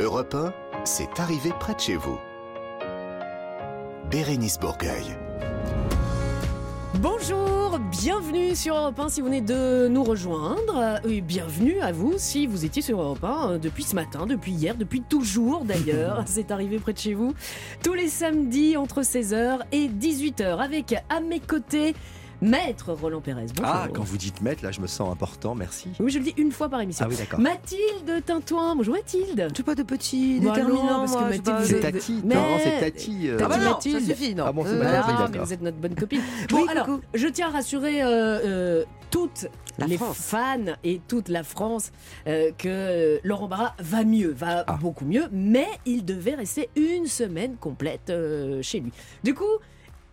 Europe 1, c'est arrivé près de chez vous. Bérénice Bourgueil. Bonjour, bienvenue sur Europe 1 si vous venez de nous rejoindre. Et bienvenue à vous si vous étiez sur Europe 1 depuis ce matin, depuis hier, depuis toujours d'ailleurs. C'est arrivé près de chez vous. Tous les samedis entre 16h et 18h avec à mes côtés Maître Roland Pérez. Bonjour. Ah, quand vous dites maître, là, je me sens important, merci. Oui, je le dis une fois par émission. Ah oui, d'accord. Mathilde Tintouin. Bonjour Mathilde. C'est pas de petit Bah déterminant, non, parce que moi, Mathilde, c'est Tati, Mais- non, c'est Tati. euh, Ah bah Tati non, Mathilde. ça suffit, non. Ah bon, c'est Euh, Ah, oui, mais vous êtes notre bonne copine. Bon, Oui, alors, coucou. je tiens à rassurer euh, euh, toutes La les France. fans et toute la France euh, que Laurent Barra va mieux, va Ah. beaucoup mieux, mais il devait rester une semaine complète euh, chez lui. Du coup,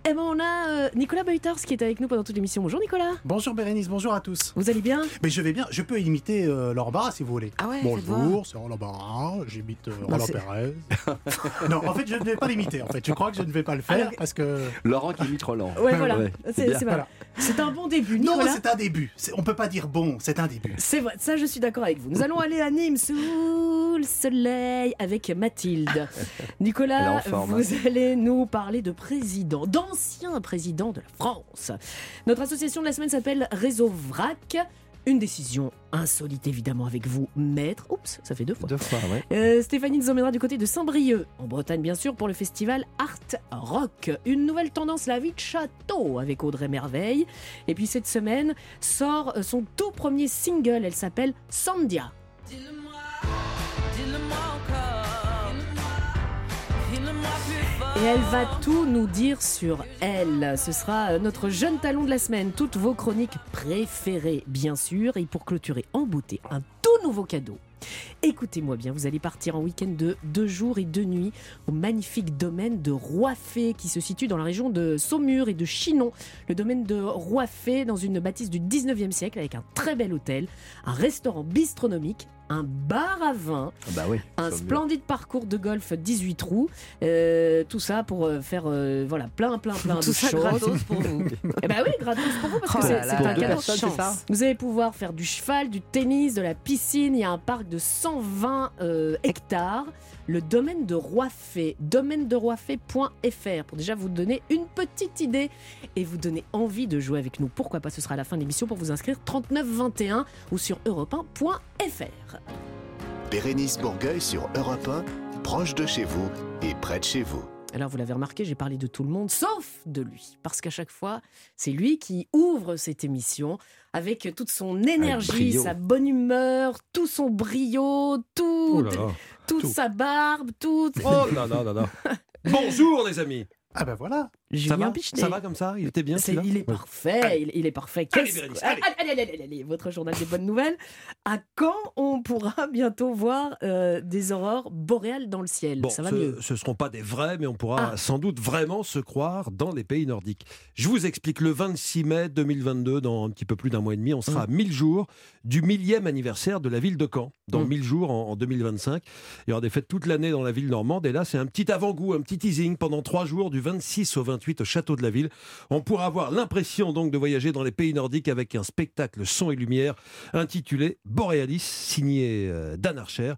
eh ben, on a euh, Nicolas Beutars qui est avec nous pendant toute l'émission. Bonjour Nicolas, Bonjour Bérénice, bonjour à tous. vous allez bien? Mais je vais bien, je peux imiter euh, Laurent Barra si vous voulez. Ah ouais. Bonjour, c'est Roland Barra, j'imite euh, Non, Roland Pérez. non, en fait, je ne vais pas l'imiter. En fait, je crois que je ne vais pas le faire Alors- parce que. Laurent qui imite Roland. Ouais, voilà. Ouais, c'est voilà. Un bon début, Non, Nicolas. c'est un début. On peut pas dire bon, c'est un début. C'est vrai, ça je suis d'accord avec vous. Nous allons aller à Nîmes sous le soleil avec Mathilde. Nicolas, vous allez nous parler de présidents, d'anciens présidents de la France. Notre association de la semaine s'appelle Réseau VRAC. Une décision insolite évidemment avec vous, maître. Oups, ça fait deux fois. Deux fois, ouais. Euh, Stéphanie nous emmènera du côté de Saint-Brieuc, en Bretagne bien sûr, pour le festival Art Rock. Une nouvelle tendance, la vie de château, avec Audrey Merveille. Et puis cette semaine sort euh, son tout premier single, elle s'appelle Sandia. Et elle va tout nous dire sur elle. Ce sera euh, notre jeune talon de la semaine. Toutes vos chroniques préférées, bien sûr. Et pour clôturer en beauté, un tout nouveau cadeau. Écoutez-moi bien, vous allez partir en week-end de deux jours et deux nuits au magnifique domaine de Roifé qui se situe dans la région de Saumur et de Chinon. Le domaine de Roifé dans une bâtisse du 19e siècle avec un très bel hôtel, un restaurant bistronomique, un bar à vin, Ah Bah oui. un splendide parcours de golf 18 trous, euh, tout ça pour euh, faire euh, voilà plein plein plein Tout de ça choses. gratos pour vous. Eh ben oui, gratos pour vous parce que Oh c'est là c'est un cadeau. Vous allez pouvoir faire du cheval, du tennis, de la piscine. Il y a un parc de 120 euh, hectares. Le domaine de Roifé, domaine de Roifé.fr pour déjà vous donner une petite idée et vous donner envie de jouer avec nous. Pourquoi pas, ce sera à la fin de l'émission pour vous inscrire 3921 ou sur europe1.fr. Bérénice Bourgueil sur Europe 1, proche de chez vous et près de chez vous. Alors vous l'avez remarqué, j'ai parlé de tout le monde, sauf de lui. Parce qu'à chaque fois, c'est lui qui ouvre cette émission avec toute son énergie, sa bonne humeur, tout son brio, tout, Oh là là. Toute tout. sa barbe, tout... Oh là là là là. Bonjour les amis. Ah ben voilà. Ça Julien va? Pichenet. Ça va comme ça? Il était bien celui-là? il est parfait, il, il est parfait. Allez, Bérénice, allez, allez, allez, allez, allez, votre journal des bonnes nouvelles. À quand on pourra bientôt voir euh, des aurores boréales dans le ciel? Bon, Ça va ce, mieux. ce seront pas des vrais, mais on pourra Ah. sans doute vraiment se croire dans les pays nordiques. Je vous explique, le 26 mai 2022, dans un petit peu plus d'un mois et demi, on sera à 1000 jours du millième anniversaire de la ville de Caen. Dans Mm. 1000 jours, en, en 2025, il y aura des fêtes toute l'année dans la ville normande. Et là, c'est un petit avant-goût, un petit teasing pendant trois jours, du 26 au 28 au château de la ville. On pourra avoir l'impression donc de voyager dans les pays nordiques avec un spectacle son et lumière intitulé Borealis, signé euh, Dan Archer.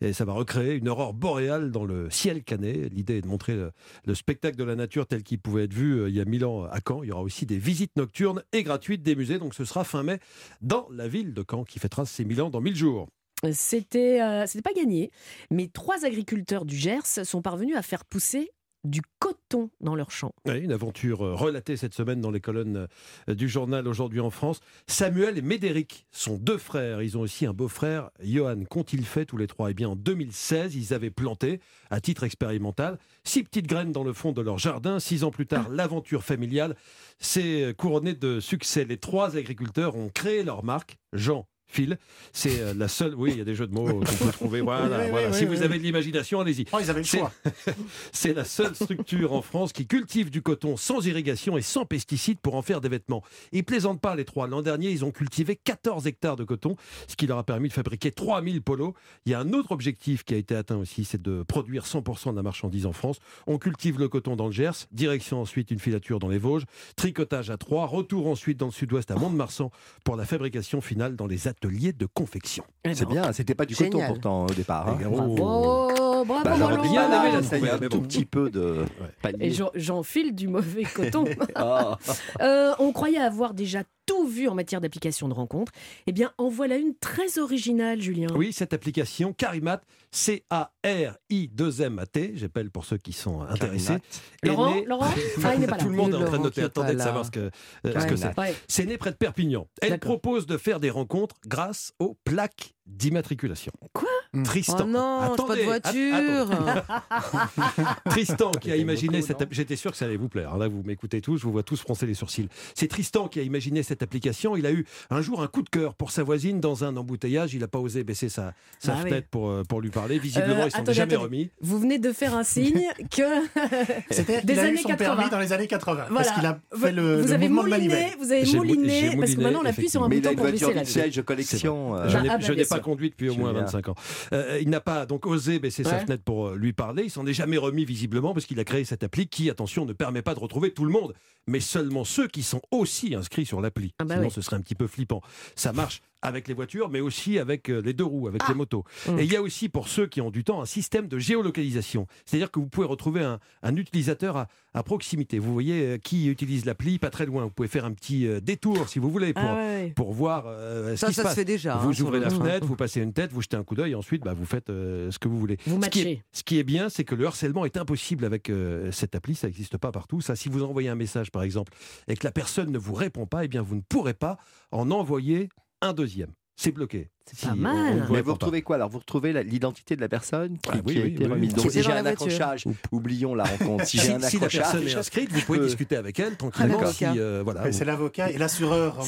Et ça va recréer une aurore boréale dans le ciel canet. L'idée est de montrer le, le spectacle de la nature tel qu'il pouvait être vu euh, il y a mille ans à Caen. Il y aura aussi des visites nocturnes et gratuites des musées. Donc ce sera fin mai dans la ville de Caen qui fêtera ses mille ans dans mille jours. C'était euh, pas gagné, mais trois agriculteurs du Gers sont parvenus à faire pousser du coton dans leurs champs. Une aventure euh, relatée cette semaine dans les colonnes euh, du journal Aujourd'hui en France. Samuel et Médéric sont deux frères. Ils ont aussi un beau-frère, Johan. Qu'ont-ils fait tous les trois? Eh bien, en 2016, ils avaient planté, à titre expérimental, six petites graines dans le fond de leur jardin. Six ans plus tard, l'aventure familiale s'est couronnée de succès. Les trois agriculteurs ont créé leur marque, Jean. Phil, c'est euh, la seule. Oui, il y a des jeux de mots qu'on peut trouver. Voilà, Oui, oui, voilà. oui, si oui, vous avez de l'imagination, allez-y. Oh, ils avaient le choix. C'est la seule structure en France qui cultive du coton sans irrigation et sans pesticides pour en faire des vêtements. Ils plaisantent pas les trois. L'an dernier, ils ont cultivé 14 hectares de coton, ce qui leur a permis de fabriquer 3000 polos. Il y a un autre objectif qui a été atteint aussi, c'est de produire 100% de la marchandise en France. On cultive le coton dans le Gers, direction ensuite une filature dans les Vosges, tricotage à Troyes, retour ensuite dans le sud-ouest à Mont-de-Marsan pour la fabrication finale dans les atouts atelier de confection. Eh C'est bien, c'était pas du coton Génial. pourtant au départ. hein. Bravo, bravo, Bah, j'aurais bien aimé la Ça y est, trouver un tout petit peu de Et panier. j'en- j'enfile du mauvais coton. Ah. Euh, on croyait avoir déjà tout vu en matière d'application de rencontres. Eh bien, en voilà une très originale, Julien. Oui, cette application Carimat, C-A-R-I-2-M-A-T, j'appelle pour ceux qui sont intéressés. est Laurent, née- Laurent Ah, il n'est pas là. Tout le monde est en train de Laurent noter. Attendez de savoir ce que, euh, ce c'est. Ouais. C'est né près de Perpignan. Elle propose de faire des rencontres grâce aux plaques d'immatriculation. Quoi Tristan. Oh non, j'ai pas de Attendez, voiture. Tristan qui a imaginé beaucoup, cette J'étais sûr que ça allait vous plaire. Là, vous m'écoutez tous, je vous vois tous froncer les sourcils. C'est Tristan qui a imaginé cette application. Il a eu un jour un coup de cœur pour sa voisine dans un embouteillage. Il n'a pas osé baisser sa, sa Ah oui. fenêtre pour, euh, pour lui parler. Visiblement, Euh, il s'en est jamais attendez. remis. Vous venez de faire un signe que C'était des il a eu années son 80. permis dans les années 80. Voilà. Parce qu'il a Vous- fait le, vous le avez mouliné, vous avez mouliné, parce que maintenant on appuie sur un bouton pour baisser la de collection. euh, Je Bah, n'ai ah, bah, je n'ai bien pas conduit depuis au moins Julien. 25 ans. Euh, il n'a pas donc osé baisser sa fenêtre pour lui parler. Il s'en est jamais remis visiblement parce qu'il a créé cette appli qui, attention, ne permet pas de retrouver tout le monde, mais seulement ceux qui sont aussi inscrits sur l'appli. Ah bah Sinon, oui. ce serait un petit peu flippant. Ça marche avec les voitures, mais aussi avec euh, les deux roues, avec Ah. les motos. Mm. Et il y a aussi pour ceux qui ont du temps un système de géolocalisation. C'est-à-dire que vous pouvez retrouver un, un utilisateur à, à proximité. Vous voyez euh, qui utilise l'appli, pas très loin. Vous pouvez faire un petit euh, détour si vous voulez pour, Ah ouais. pour voir euh, ce Ça, qui se ça se passe. fait déjà. hein, Vous ouvrez la fenêtre, vous passez une tête, vous jetez un coup d'œil, et ensuite bah, vous faites euh, ce que vous voulez. Vous Ce qui, est, ce qui est bien, c'est que le harcèlement est impossible avec euh, cette appli, ça n'existe pas partout. Ça, si vous envoyez un message, par exemple, et que la personne ne vous répond pas, eh bien, vous ne pourrez pas en envoyer un deuxième. C'est bloqué. C'est pas on- on mal. Mais vous pas. retrouvez quoi Alors? Vous retrouvez l'identité de la personne qui, Ah oui, qui a oui, été oui, remise? oui. Donc si j'ai dans la un voiture. accrochage, oublions la rencontre. Si Si, j'ai un si la personne est inscrite, vous pouvez discuter avec elle tranquillement. Euh, voilà, Ouais, vous- C'est l'avocat et l'assureur.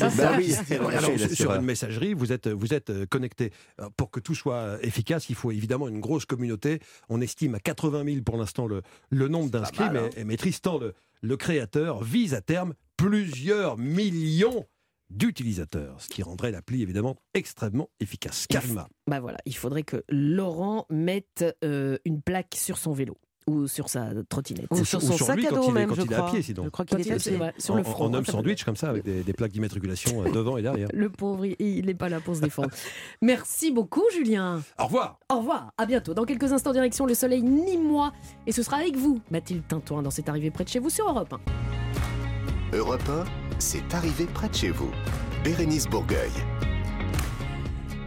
sur- une messagerie, vous êtes, vous êtes euh, connecté. Pour que tout soit euh, efficace, il faut évidemment une grosse communauté. On estime à 80 000 pour l'instant le, le nombre d'inscrits, mais, mais Tristan, le, le créateur, vise à terme plusieurs millions d'utilisateurs, ce qui rendrait l'appli évidemment extrêmement efficace. Karima. Bah voilà, il faudrait que Laurent mette euh, une plaque sur son vélo ou sur sa trottinette. Ou sur son ou sur sac lui à quand dos il est- même, quand je il est à pied, sinon. Je crois qu'il il est à est- pied. ouais, sur en, le front. en homme hein, ça sandwich comme ça, avec des, des plaques d'immatriculation euh, devant et derrière. Le pauvre, il- il n'est pas là pour se défendre. Merci beaucoup, Julien. Au revoir Au revoir, à bientôt. Dans quelques instants, direction le soleil ni moi. Et ce sera avec vous, Mathilde Tintoin, dans cette arrivée près de chez vous sur Europe 1. Europe 1, c'est arrivé près de chez vous. Bérénice Bourgueil.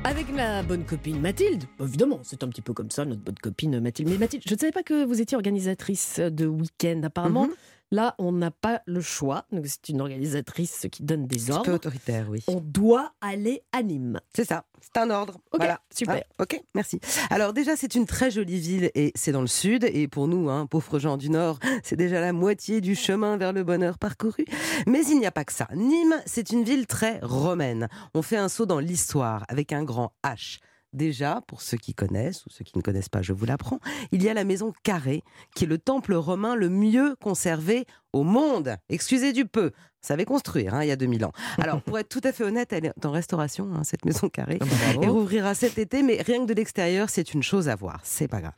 Avec ma bonne copine Mathilde. Évidemment, c'est un petit peu comme ça, notre bonne copine Mathilde. Mais Mathilde, je ne savais pas que vous étiez organisatrice de week-end. Apparemment, Mhm. Là, on n'a pas le choix. Donc, C'est une organisatrice qui donne des Un peu ordres. autoritaire, oui. On doit aller à Nîmes. C'est ça, c'est un ordre. Ok, Voilà. super. Ah, ok, merci. Alors déjà, c'est une très jolie ville et c'est dans le sud. Et pour nous, hein, pauvres gens du nord, c'est déjà la moitié du chemin vers le bonheur parcouru. Mais il n'y a pas que ça. Nîmes, c'est une ville très romaine. On fait un saut dans l'histoire avec un grand H. Déjà, pour ceux qui connaissent ou ceux qui ne connaissent pas, je vous l'apprends, il y a la maison carrée, qui est le temple romain le mieux conservé au monde. Excusez du peu. Ça savait construire, hein, il y a 2000 ans. Alors, pour être tout à fait honnête, elle est en restauration, hein, cette maison carrée. Bravo. Et rouvrira cet été, mais rien que de l'extérieur, c'est une chose à voir. C'est pas grave.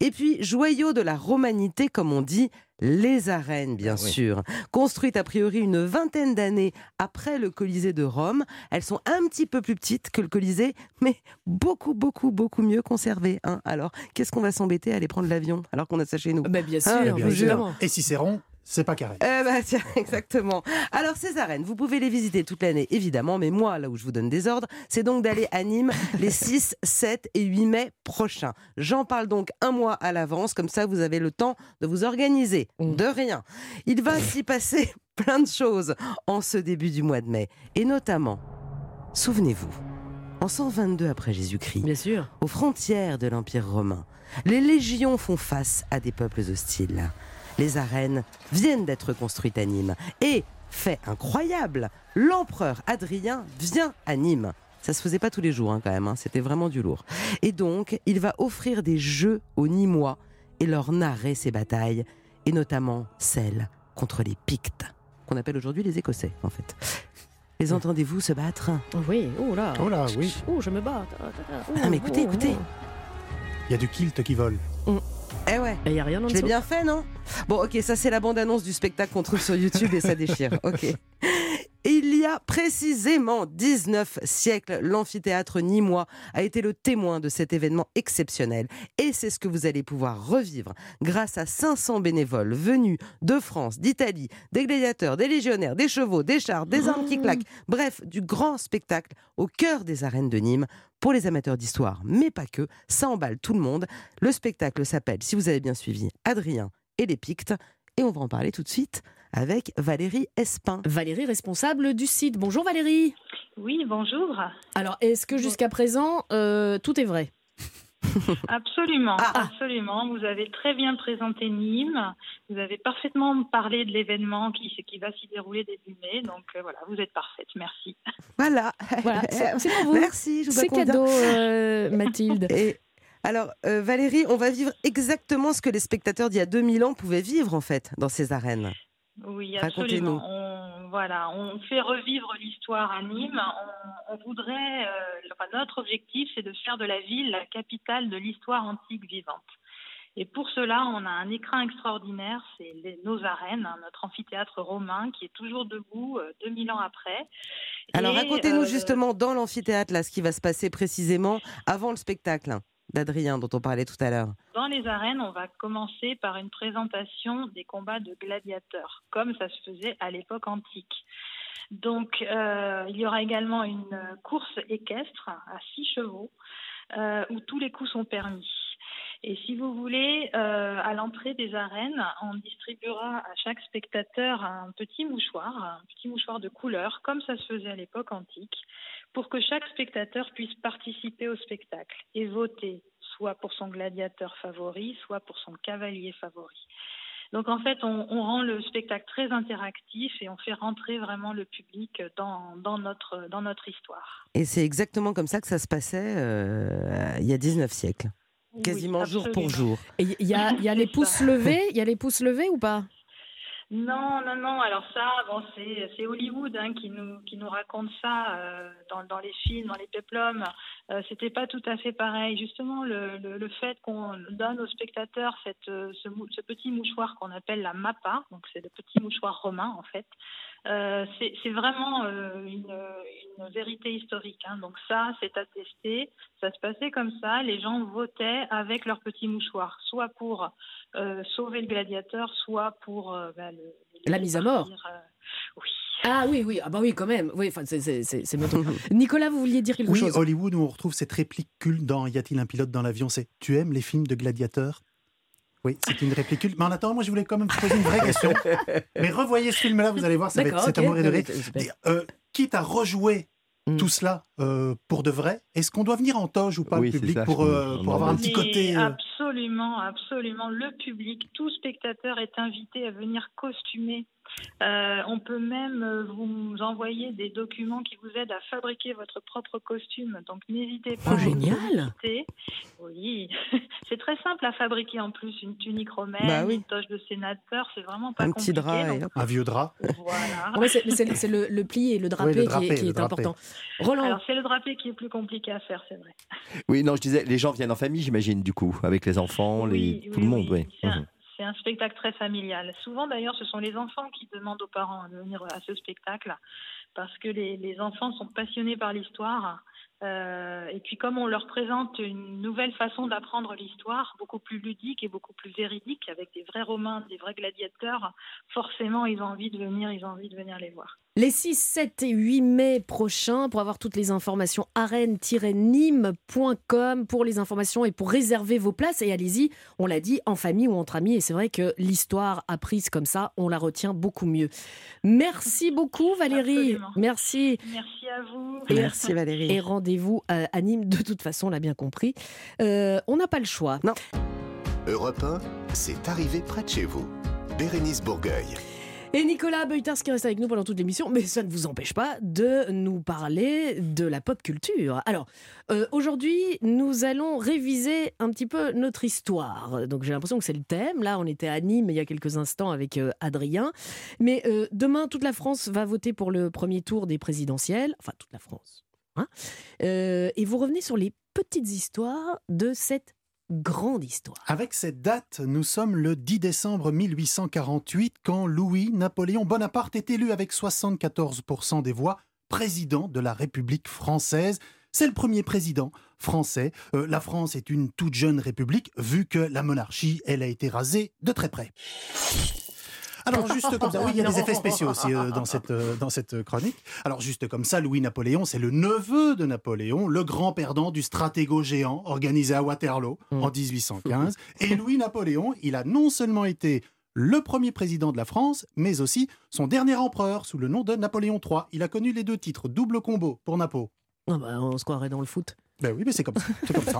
Et puis, joyau de la romanité, comme on dit, les arènes, bien Ah oui. sûr. Construites a priori une vingtaine d'années après le Colisée de Rome. Elles sont un petit peu plus petites que le Colisée, mais beaucoup, beaucoup, beaucoup mieux conservées. hein. Alors, qu'est-ce qu'on va s'embêter à aller prendre l'avion alors qu'on a ça chez nous? Bah, bien sûr, Ah, Bien sûr. évidemment. Et si c'est pas carré. eh ben, tiens, exactement. Alors, ces arènes, vous pouvez les visiter toute l'année, évidemment, mais moi, là où je vous donne des ordres, c'est donc d'aller à Nîmes les 6, 7 et 8 mai prochains. J'en parle donc un mois à l'avance, comme ça, vous avez le temps de vous organiser. Mm. De rien. Il va s'y passer plein de choses en ce début du mois de mai. Et notamment, souvenez-vous, en 122 après Jésus-Christ, Bien sûr. aux frontières de l'Empire romain, les légions font face à des peuples hostiles. Les arènes viennent d'être construites à Nîmes. Et, fait incroyable, l'empereur Adrien vient à Nîmes. Ça se faisait pas tous les jours hein, quand même, hein, c'était vraiment du lourd. Et donc, il va offrir des jeux aux Nîmois et leur narrer ses batailles, et notamment celles contre les Pictes, qu'on appelle aujourd'hui les Écossais en fait. Les entendez-vous se battre? Oui, oh là. Oh là, oui. Oh, je me bats. Oh, Ah, mais écoutez, oh, écoutez. oh. Il y a du kilt qui vole. Eh ouais Il n'y a rien en Je l'ai dessous. bien fait, non? Bon, ok, ça c'est la bande-annonce du spectacle qu'on trouve sur YouTube et ça déchire. Ok. Il y a précisément 19 siècles, l'amphithéâtre nîmois a été le témoin de cet événement exceptionnel. Et c'est ce que vous allez pouvoir revivre grâce à 500 bénévoles venus de France, d'Italie, des gladiateurs, des légionnaires, des chevaux, des chars, des armes qui claquent. Bref, du grand spectacle au cœur des arènes de Nîmes pour les amateurs d'histoire, mais pas que. Ça emballe tout le monde. Le spectacle s'appelle, si vous avez bien suivi, Adrien et les Pictes. Et on va en parler tout de suite avec Valérie Espin. Valérie, responsable du site. Bonjour Valérie. Oui, bonjour. Alors, est-ce que jusqu'à présent, euh, tout est vrai? Absolument, Ah, ah. absolument. Vous avez très bien présenté Nîmes. Vous avez parfaitement parlé de l'événement qui, qui va s'y dérouler début mai. Donc euh, voilà, vous êtes parfaite. Merci. Voilà. Voilà, c'est pour vous. Merci, je vous C'est cadeau, euh, Mathilde. Et alors, euh, Valérie, on va vivre exactement ce que les spectateurs d'il y a 2000 ans pouvaient vivre, en fait, dans ces arènes. Oui, absolument. On, voilà, on fait revivre l'histoire à Nîmes. On, on voudrait, euh, enfin, notre objectif, c'est de faire de la ville la capitale de l'histoire antique vivante. Et pour cela, on a un écrin extraordinaire, c'est nos arènes, hein, notre amphithéâtre romain qui est toujours debout euh, 2000 ans après. Alors, racontez-nous euh, justement dans l'amphithéâtre, là, ce qui va se passer précisément avant le spectacle d'Adrien, dont on parlait tout à l'heure. Dans les arènes, on va commencer par une présentation des combats de gladiateurs, comme ça se faisait à l'époque antique. Donc, euh, il y aura également une course équestre à six chevaux, euh, où tous les coups sont permis. Et si vous voulez, euh, à l'entrée des arènes, on distribuera à chaque spectateur un petit mouchoir, un petit mouchoir de couleur, comme ça se faisait à l'époque antique, pour que chaque spectateur puisse participer au spectacle et voter, soit pour son gladiateur favori, soit pour son cavalier favori. Donc en fait, on, rend le spectacle très interactif et on fait rentrer vraiment le public dans, dans, notre, dans notre histoire. Et c'est exactement comme ça que ça se passait euh, il y a 19 siècles. Quasiment Oui, jour pour jour. Et il y a, il y a les pouces levés Il y a les pouces levés ou pas? Non, non, non. Alors ça, bon, c'est c'est Hollywood hein, qui nous qui nous raconte ça euh, dans, dans les films, dans les péplums. Euh, C'était pas tout à fait pareil. Justement, le, le, le fait qu'on donne aux spectateurs cette, euh, ce, ce petit mouchoir qu'on appelle la mappa, donc c'est le petit mouchoir romain en fait. Euh, c'est vraiment euh, une, une vérité historique. hein. Donc ça, c'est attesté. Ça se passait comme ça. Les gens votaient avec leur petit mouchoir, soit pour euh, sauver le gladiateur, soit pour euh, bah, le, le La mise à mort. euh, oui. Ah oui, oui, ah bah oui, quand même. Oui, c'est- Nicolas, vous vouliez dire quelque Oui, chose? Hollywood, où on retrouve cette réplique culte dans Y a-t-il un pilote dans l'avion? C'est Tu aimes les films de gladiateurs? Oui, c'est une réplique culte. Mais en attendant, moi, je voulais quand même vous poser une vraie question. Mais revoyez ce film-là, vous allez voir, ça va être cet amour et de rire. Super. Et, euh, quitte à rejouer Mm. tout cela euh, pour de vrai, est-ce qu'on doit venir en toge ou pas Oui, le public ça, pour, euh, pour avoir un petit côté euh, Absolument, absolument. Le public, tout spectateur est invité à venir costumer. Euh, on peut même euh, vous envoyer des documents qui vous aident à fabriquer votre propre costume. Donc n'hésitez pas. Oh, à génial. Oui, c'est très simple à fabriquer en plus. Une tunique romaine, Bah oui. une toge de sénateur, c'est vraiment pas Un petit compliqué. drap et donc hop. un vieux drap voilà. Ouais, c'est le, le plié, le drapé, Oui, le qui est, qui le est drapé. important. Roland, Alors c'est le drapé qui est plus compliqué à faire, c'est vrai. Oui, non, je disais, les gens viennent en famille, j'imagine, du coup, avec les enfants, les... Oui, tout le monde, oui. oui. C'est un, spectacle très familial. Souvent, d'ailleurs, ce sont les enfants qui demandent aux parents de venir à ce spectacle parce que les, les enfants sont passionnés par l'histoire. Euh, et puis, comme on leur présente une nouvelle façon d'apprendre l'histoire, beaucoup plus ludique et beaucoup plus véridique, avec des vrais Romains, des vrais gladiateurs, forcément, ils ont envie de venir, ils ont envie de venir les voir. Les 6, 7 et 8 mai prochains, pour avoir toutes les informations, arène-nîmes.com pour les informations et pour réserver vos places. Et allez-y, on l'a dit, en famille ou entre amis. Et c'est vrai que l'histoire apprise comme ça, on la retient beaucoup mieux. Merci beaucoup, Valérie. Absolument. Merci. Merci à vous. Merci Valérie. Et rendez-vous à, Nîmes, de toute façon, on l'a bien compris. Euh, on n'a pas le choix. Europe 1, c'est arrivé près de chez vous. Bérénice Bourgueil. Et Nicolas Beutars qui reste avec nous pendant toute l'émission, mais ça ne vous empêche pas de nous parler de la pop culture. Alors, euh, aujourd'hui, nous allons réviser un petit peu notre histoire. Donc, j'ai l'impression que c'est le thème. Là, on était à Nîmes il y a quelques instants avec euh, Adrien. Mais euh, demain, toute la France va voter pour le premier tour des présidentielles. Enfin, toute la France. hein. Et vous revenez sur les petites histoires de cette grande histoire. Avec cette date, nous sommes le 10 décembre 1848 quand Louis-Napoléon Bonaparte est élu avec 74% des voix président de la République française. C'est le premier président français. Euh, la France est une toute jeune république vu que la monarchie, elle a été rasée de très près. Alors juste comme ça, oui, il y a des effets spéciaux aussi euh, dans, cette, euh, dans cette chronique. Alors juste comme ça, Louis-Napoléon, c'est le neveu de Napoléon, le grand perdant du stratégo géant organisé à Waterloo en 1815. Et Louis-Napoléon, il a non seulement été le premier président de la France, mais aussi son dernier empereur sous le nom de Napoléon III. Il a connu les deux titres, double combo pour Napo. Ah bah, on se croirait dans le foot. Ben oui, mais c'est comme ça.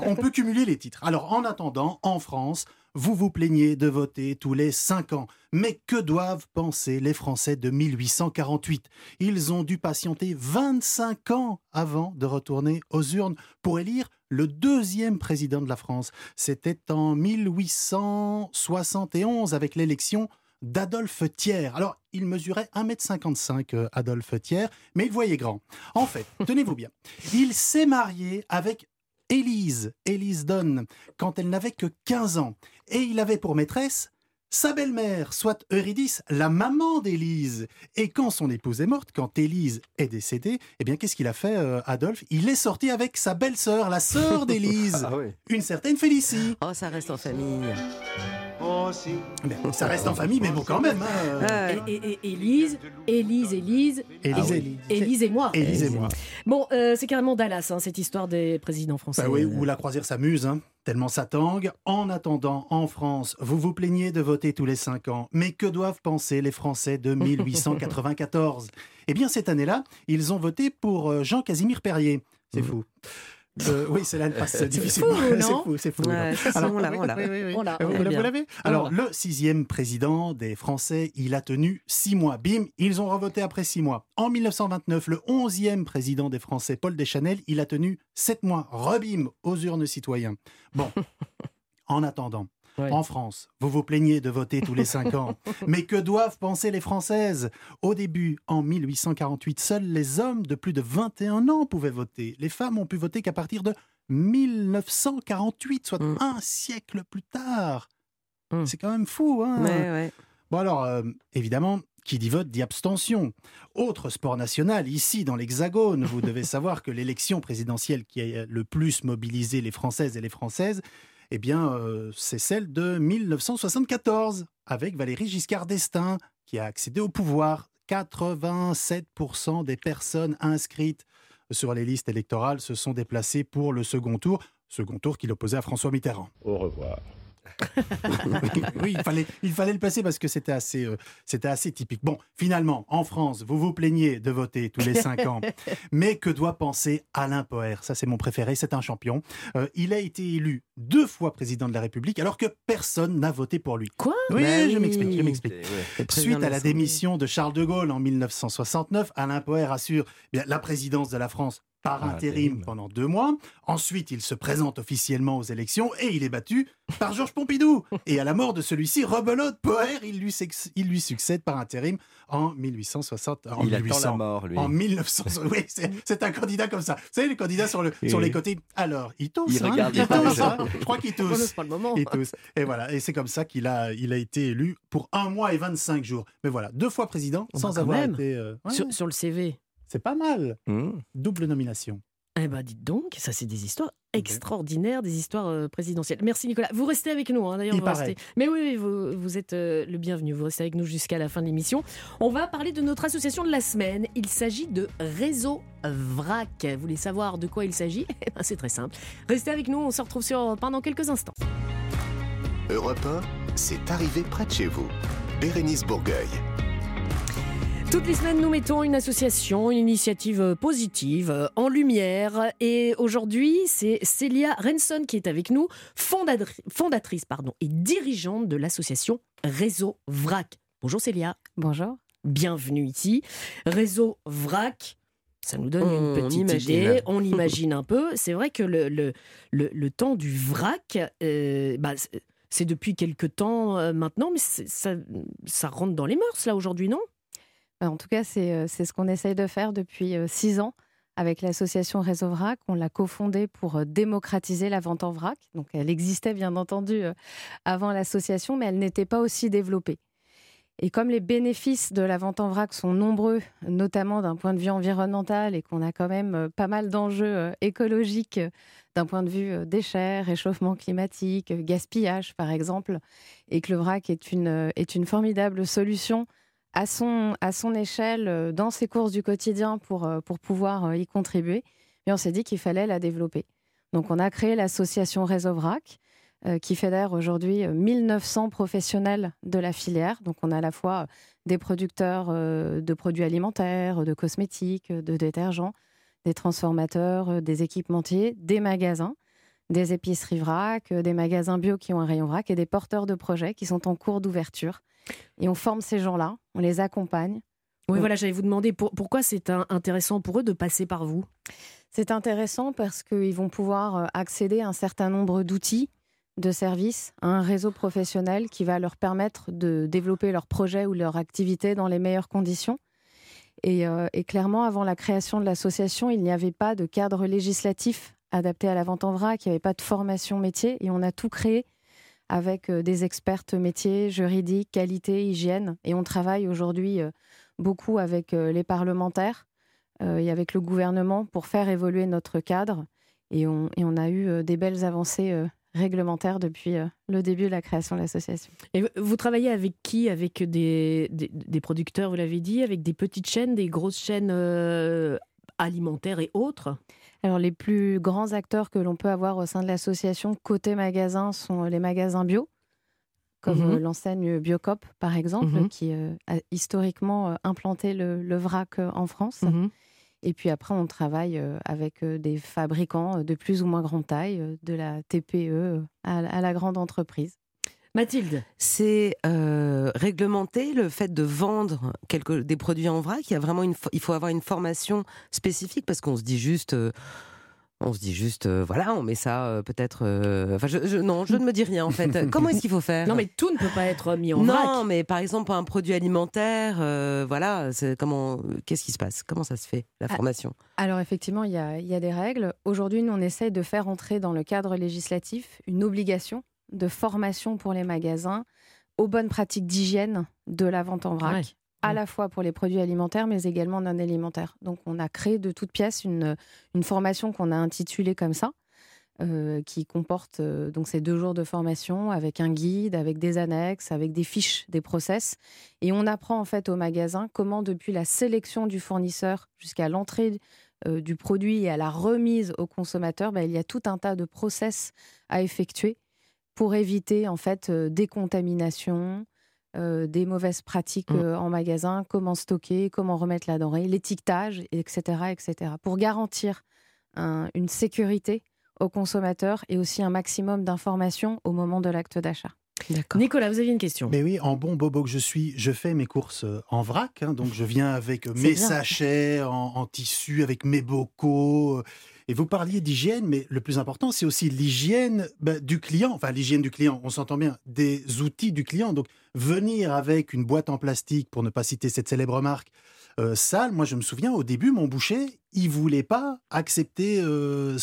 On peut cumuler les titres. Alors, en attendant, en France, vous vous plaignez de voter tous les 5 ans. Mais que doivent penser les Français de 1848 Ils ont dû patienter 25 ans avant de retourner aux urnes pour élire le deuxième président de la France. C'était en 1871 avec l'élection d'Adolphe Thiers. Alors, il mesurait 1m55, euh, Adolphe Thiers, mais il voyait grand. En fait, tenez-vous bien, il s'est marié avec Élise, Élise Donne, quand elle n'avait que 15 ans. Et il avait pour maîtresse sa belle-mère, soit Eurydice, la maman d'Élise. Et quand son épouse est morte, quand Élise est décédée, eh bien, qu'est-ce qu'il a fait, euh, Adolphe? Il est sorti avec sa belle-sœur, la sœur d'Élise, Ah oui. une certaine Félicie. Oh, ça reste en famille. Mais ça reste en famille, mais bon, quand même. hein. Ah, Et, et- et- Élise, Élise, Élise, Élise, Ah. Élise. Élise et moi. Élise et moi. Bon, euh, c'est carrément Dallas, hein, cette histoire des présidents français. Bah oui, où la croisière s'amuse, hein. tellement ça tangue. En attendant, en France, vous vous plaignez de voter tous les 5 ans. Mais que doivent penser les Français de 1894 Eh bien, cette année-là, ils ont voté pour euh, Jean-Casimir Perrier. C'est fou. Euh, oui, c'est passe fou, C'est non fou, c'est fou. Ouais, là, on l'a. oui, oui, oui. Vous l'avez Alors, le sixième président des Français, il a tenu six mois. Bim, ils ont revoté après six mois. En 1929, le onzième président des Français, Paul Deschanel, il a tenu sept mois. Rebim aux urnes citoyens. Bon, en attendant. Ouais. En France, vous vous plaignez de voter tous les cinq ans. Mais que doivent penser les Françaises? Au début, en 1848, seuls les hommes de plus de 21 ans pouvaient voter. Les femmes ont pu voter qu'à partir de 1948, soit Mm. un siècle plus tard. Mm. C'est quand même fou, hein Ouais, ouais. Bon alors, euh, évidemment, qui dit vote dit abstention. Autre sport national, ici dans l'Hexagone, vous devez savoir que l'élection présidentielle qui a le plus mobilisé les Françaises et les Françaises, eh bien, euh, c'est celle de 1974, avec Valéry Giscard d'Estaing, qui a accédé au pouvoir. 87% des personnes inscrites sur les listes électorales se sont déplacées pour le second tour, second tour qu'il opposait à François Mitterrand. Au revoir. oui, il fallait, il fallait le passer parce que c'était assez, euh, c'était assez typique. Bon, finalement, en France, vous vous plaignez de voter tous les cinq ans, mais que doit penser Alain Poher? Ça, c'est mon préféré, c'est un champion. Euh, il a été élu deux fois président de la République alors que personne n'a voté pour lui. Quoi? Oui, je m'explique, je m'explique. Ouais. Suite à la démission de Charles de Gaulle en 1969, Alain Poher assure eh bien, la présidence de la France par Par intérim pendant deux mois. Ensuite, il se présente officiellement aux élections et il est battu par Georges Pompidou. Et à la mort de celui-ci, rebelote, Poher, il lui, il succède par intérim en 1860. En Il attend 1800. la mort, lui. En 1900, oui, c'est un candidat comme ça. Vous savez, les candidats sur, le, Oui. sur les côtés. Alors, il tousse. Il hein, regarde il tousse, hein. Je crois qu'il tousse. c'est pas le moment. Et tous. Et voilà. Et c'est comme ça qu'il a, il a été élu pour un mois et 25 jours. Mais voilà, deux fois président Oh, sans bah, avoir même. été. euh, ouais, Sur, sur le CV. C'est pas mal. Mmh. Double nomination. Eh ben, dites donc, ça c'est des histoires extraordinaires, des histoires euh, présidentielles. Merci Nicolas. Vous restez avec nous, hein, d'ailleurs. Il vous paraît. restez- Mais oui, oui, vous, vous êtes euh, le bienvenu. Vous restez avec nous jusqu'à la fin de l'émission. On va parler de notre association de la semaine. Il s'agit de Réseau VRAC. Vous voulez savoir de quoi il s'agit? Eh ben, C'est très simple. Restez avec nous, on se retrouve sur pendant quelques instants. Europe 1, c'est arrivé près de chez vous. Bérénice Bourgueil. Toutes les semaines, nous mettons une association, une initiative euh, positive euh, en lumière. Et aujourd'hui, c'est Célia Renson qui est avec nous, fondatri- fondatrice pardon, et dirigeante de l'association Réseau VRAC. Bonjour Célia. Bonjour. Bienvenue ici. Réseau VRAC. Ça nous donne On une petite imagine. idée, on imagine un peu. C'est vrai que le, le, le, le temps du vrac, euh, bah, c'est- depuis quelque temps euh, maintenant, mais ça, ça rentre dans les mœurs là aujourd'hui, non? En tout cas, c'est euh, c'est ce qu'on essaye de faire depuis euh, six ans avec l'association Réseau Vrac. On l'a cofondée pour démocratiser la vente en vrac. Donc elle existait bien entendu avant l'association, mais elle n'était pas aussi développée. Et comme les bénéfices de la vente en vrac sont nombreux, notamment d'un point de vue environnemental, et qu'on a quand même euh, pas mal d'enjeux euh, écologiques euh, d'un point de vue déchets, réchauffement climatique, gaspillage par exemple, et que le vrac est une, est une formidable solution à son, à son échelle dans ses courses du quotidien pour, pour pouvoir y contribuer, et on s'est dit qu'il fallait la développer. Donc on a créé l'association Réseau Vrac, euh, qui fédère aujourd'hui 1900 euh, professionnels de la filière. Donc on a à la fois euh, des producteurs de produits alimentaires, de cosmétiques, de détergents, des transformateurs, des équipementiers, des magasins, des épiceries vrac, des magasins bio qui ont un rayon vrac et des porteurs de projets qui sont en cours d'ouverture. Et on forme ces gens-là, on les accompagne. Oui, voilà, j'allais vous demander pourquoi c'est intéressant pour eux de passer par vous? C'est intéressant parce qu'ils vont pouvoir accéder à un certain nombre d'outils de services à un réseau professionnel qui va leur permettre de développer leur projet ou leur activité dans les meilleures conditions. Euh, et, clairement, avant la création de l'association, il n'y avait pas de cadre législatif adapté à la vente en vrac, il n'y avait pas de formation métier, et on a tout créé avec euh, des expertes métiers, juridiques, qualité, hygiène. Et on travaille aujourd'hui euh, beaucoup avec les parlementaires et avec le gouvernement pour faire évoluer notre cadre. Et on, a eu des belles avancées réglementaire depuis euh, le début de la création de l'association. Et vous travaillez avec qui? Avec des, des, producteurs, vous l'avez dit, avec des petites chaînes, des grosses chaînes euh, alimentaires et autres? Alors, les plus grands acteurs que l'on peut avoir au sein de l'association côté magasin sont les magasins bio, comme mhm. l'enseigne Biocop, par exemple, mhm. qui euh, a historiquement implanté le, vrac en France. Mhm. Et puis après, on travaille euh, avec euh, des fabricants euh, de plus ou moins grande taille, de la TPE à la grande entreprise. Mathilde C'est réglementer le fait de vendre des produits en vrac. Il, y a vraiment une, il faut avoir une formation spécifique parce qu'on se dit juste on se dit juste, euh, voilà, on met ça euh, peut-être. Euh, enfin, je, non, je ne me dis rien en fait. Comment est-ce qu'il faut faire? Non, mais tout ne peut pas être mis en vrac. Non, mais par exemple, un produit alimentaire, voilà, comment, qu'est-ce qui se passe? Comment ça se fait la ah, formation? Alors effectivement, il y a, y a, des règles. Aujourd'hui, nous, on essaye de faire entrer dans le cadre législatif une obligation de formation pour les magasins aux bonnes pratiques d'hygiène de la vente en vrac à la fois pour les produits alimentaires, mais également non alimentaires. Donc, on a créé de toutes pièces une, une formation qu'on a intitulée comme ça, euh, qui comporte euh, donc ces deux jours de formation avec un guide, avec des annexes, avec des fiches, des process. Et on apprend en fait au magasin comment, depuis la sélection du fournisseur jusqu'à l'entrée euh, du produit et à la remise au consommateur, bah, il y a tout un tas de process à effectuer pour éviter en fait des contaminations, euh, des mauvaises pratiques mmh. euh, en magasin, comment stocker, comment remettre la denrée, l'étiquetage, etc., etc. Pour garantir une sécurité aux consommateurs et aussi un maximum d'informations au moment de l'acte d'achat. Nicolas, vous aviez une question. Mais oui, en bon bobo que je suis, je fais mes courses euh, en vrac. Hein, donc je viens avec mes sachets en, tissu, avec mes bocaux. Et vous parliez d'hygiène, mais le plus important, c'est aussi l'hygiène bah, du client. Enfin, l'hygiène du client, on s'entend bien, des outils du client. Donc, venir avec une boîte en plastique, pour ne pas citer cette célèbre marque, euh, sale, moi je me souviens, au début, mon boucher, il voulait pas accepter euh,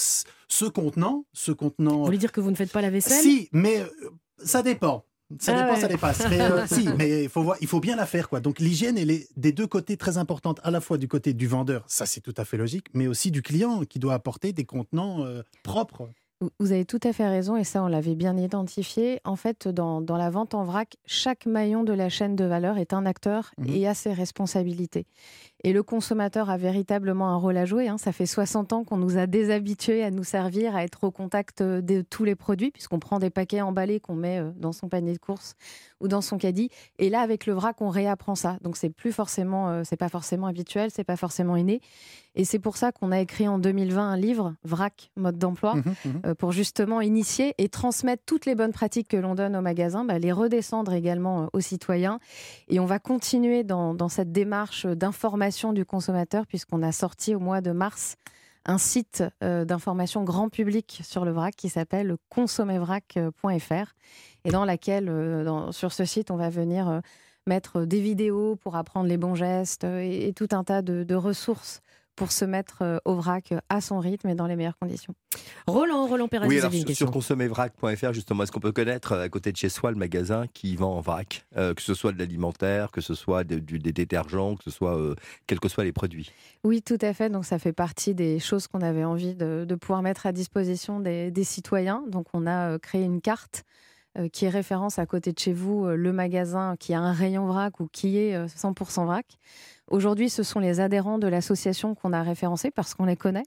ce contenant. Ce contenant. Vous voulez dire que vous ne faites pas la vaisselle? Si, mais euh, ça dépend. Ça ah dépend, ça dépasse. Mais euh, si, mais il faut voir, il faut bien la faire quoi. Donc l'hygiène, elle est des deux côtés très importante, à la fois du côté du vendeur, ça c'est tout à fait logique, mais aussi du client qui doit apporter des contenants euh, propres. Vous avez tout à fait raison et ça on l'avait bien identifié. En fait, dans, dans, la vente en vrac, chaque maillon de la chaîne de valeur est un acteur mmh et a ses responsabilités. Et le consommateur a véritablement un rôle à jouer. Hein. Ça fait 60 ans qu'on nous a déshabitués à nous servir, à être au contact euh, de tous les produits, puisqu'on prend des paquets emballés qu'on met euh, dans son panier de course ou dans son caddie. Et là, avec le vrac, on réapprend ça. Donc c'est plus forcément, euh, c'est pas forcément habituel, c'est pas forcément inné. Et c'est pour ça qu'on a écrit en 2020 un livre, Vrac, mode d'emploi, mmh mmh pour justement initier et transmettre toutes les bonnes pratiques que l'on donne aux magasins, bah, les redescendre également aux citoyens. Et on va continuer dans, dans cette démarche d'information du consommateur, puisqu'on a sorti au mois de mars un site euh, d'information grand public sur le vrac qui s'appelle consommervrac.fr et dans laquelle, euh, sur ce site, on va venir euh, mettre des vidéos pour apprendre les bons gestes et, tout un tas de, ressources pour se mettre euh, au vrac à son rythme et dans les meilleures conditions. Roland, Roland Pérez, Oui, alors une sur, question. sur consommervrac.fr, justement, est-ce qu'on peut connaître euh, à côté de chez soi le magasin qui vend en vrac Euh, Que ce soit de l'alimentaire, que ce soit de- du- des détergents, que ce soit, euh, quels que soient les produits? Oui, tout à fait. Donc, ça fait partie des choses qu'on avait envie de, de pouvoir mettre à disposition des, des citoyens. Donc, on a euh, créé une carte euh, qui est référence à côté de chez vous, euh, le magasin qui a un rayon vrac ou qui est euh, 100% vrac. Aujourd'hui, ce sont les adhérents de l'association qu'on a référencés parce qu'on les connaît.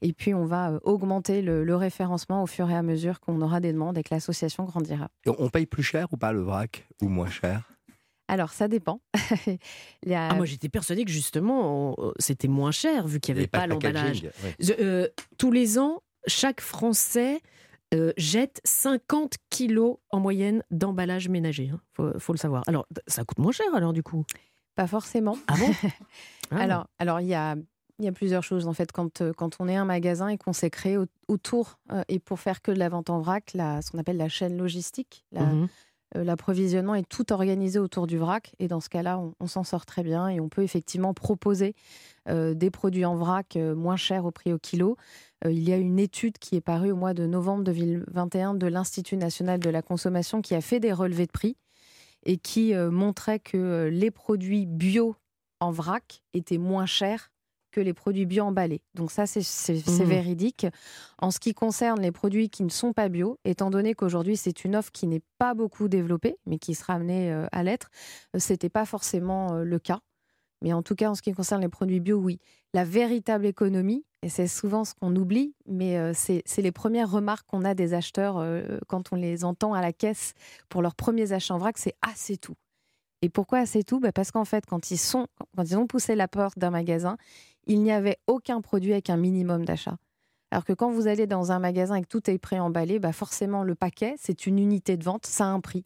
Et puis, on va euh, augmenter le, le référencement au fur et à mesure qu'on aura des demandes et que l'association grandira. Et on paye plus cher ou pas le vrac Ou moins cher? Alors, ça dépend. Il y a- Ah, moi, j'étais persuadée que justement, on- c'était moins cher vu qu'il n'y avait pas l'emballage. ouais. Euh, tous les ans, chaque Français euh, jette 50 kilos en moyenne d'emballage ménager. Il faut, faut le savoir. Alors, ça coûte moins cher alors du coup? Pas forcément. Ah bon? Ah. Alors, alors il y a, il y a plusieurs choses en fait. Quand, euh, quand on est un magasin et qu'on s'est créé au- autour euh, et pour faire que de la vente en vrac, la, ce qu'on appelle la chaîne logistique, la- Mhm. Euh, l'approvisionnement est tout organisé autour du vrac. Et dans ce cas-là, on, s'en sort très bien et on peut effectivement proposer euh, des produits en vrac euh, moins chers au prix au kilo. Il y a une étude qui est parue au mois de novembre 2021 de l'Institut national de la consommation qui a fait des relevés de prix et qui montrait que les produits bio en vrac étaient moins chers que les produits bio emballés. Donc ça, c'est- Mhm. véridique. En ce qui concerne les produits qui ne sont pas bio, étant donné qu'aujourd'hui c'est une offre qui n'est pas beaucoup développée, mais qui sera amenée euh, à l'être, euh, c'était pas forcément euh, le cas. Mais en tout cas, en ce qui concerne les produits bio, oui. La véritable économie, et c'est souvent ce qu'on oublie, mais c'est les premières remarques qu'on a des acheteurs quand on les entend à la caisse pour leurs premiers achats en vrac, c'est ah c'est tout. Et pourquoi c'est tout Bah, Parce qu'en fait, quand ils, sont, quand ils ont poussé la porte d'un magasin, il n'y avait aucun produit avec un minimum d'achat. Alors que quand vous allez dans un magasin et que tout est préemballé, bah forcément le paquet, c'est une unité de vente, ça a un prix.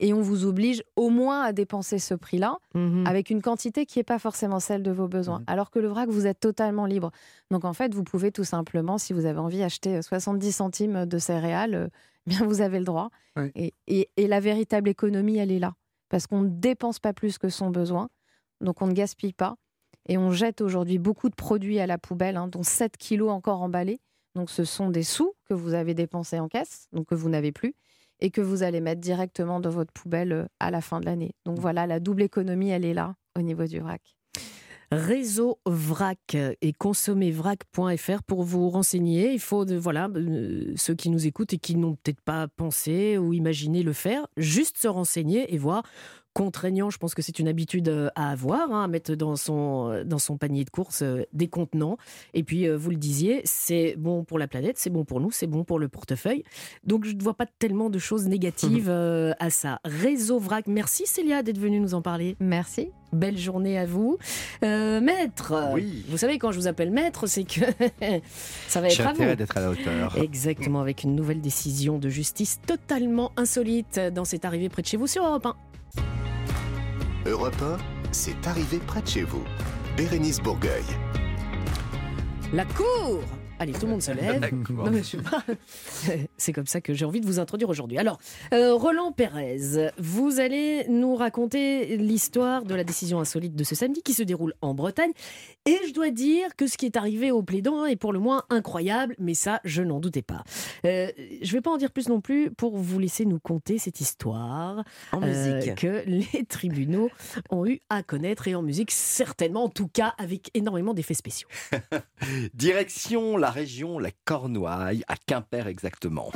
Et on vous oblige au moins à dépenser ce prix-là Mhm. avec une quantité qui n'est pas forcément celle de vos besoins. Alors que le vrac, vous êtes totalement libre. Donc en fait, vous pouvez tout simplement, si vous avez envie, acheter 70 centimes de céréales, euh, bien vous avez le droit. Oui. Et, et- et la véritable économie, elle est là. Parce qu'on ne dépense pas plus que son besoin, donc on ne gaspille pas. Et on jette aujourd'hui beaucoup de produits à la poubelle, hein, dont 7 kilos encore emballés. Donc ce sont des sous que vous avez dépensés en caisse, donc que vous n'avez plus, et que vous allez mettre directement dans votre poubelle euh, à la fin de l'année. Donc voilà, la double économie, elle est là au niveau du vrac. Réseau VRAC et consommervrac.fr pour vous renseigner. Il faut, de, voilà, euh, ceux qui nous écoutent et qui n'ont peut-être pas pensé ou imaginé le faire, juste se renseigner et voir. Contraignant, je pense que c'est une habitude euh, à avoir, hein, à mettre dans son, euh, dans son panier de courses euh, des contenants. Et puis, euh, vous le disiez, c'est bon pour la planète, c'est bon pour nous, c'est bon pour le portefeuille. Donc, je ne vois pas tellement de choses négatives euh, à ça. Réseau VRAC, merci Célia d'être venue nous en parler. Merci. Belle journée à vous. Euh, maître, Oui. vous savez, quand je vous appelle maître, c'est que ça va être à vous. d'être à la hauteur. Exactement, avec une nouvelle décision de justice totalement insolite dans cette arrivée près de chez vous sur Europe 1. Europe 1, c'est arrivé près de chez vous. Bérénice Bourgueil. La cour Allez, tout le monde se lève. Non, mais je sais pas. C'est comme ça que j'ai envie de vous introduire aujourd'hui. Alors, euh, Roland Pérez, vous allez nous raconter l'histoire de la décision insolite de ce samedi qui se déroule en Bretagne. Et je dois dire que ce qui est arrivé au plaidant est pour le moins incroyable, mais ça, je n'en doutais pas. Euh, je ne vais pas en dire plus non plus pour vous laisser nous conter cette histoire En euh, musique. que les tribunaux ont eu à connaître et en musique certainement, en tout cas avec énormément d'effets spéciaux. Direction la région, la Cornouaille, à Quimper exactement.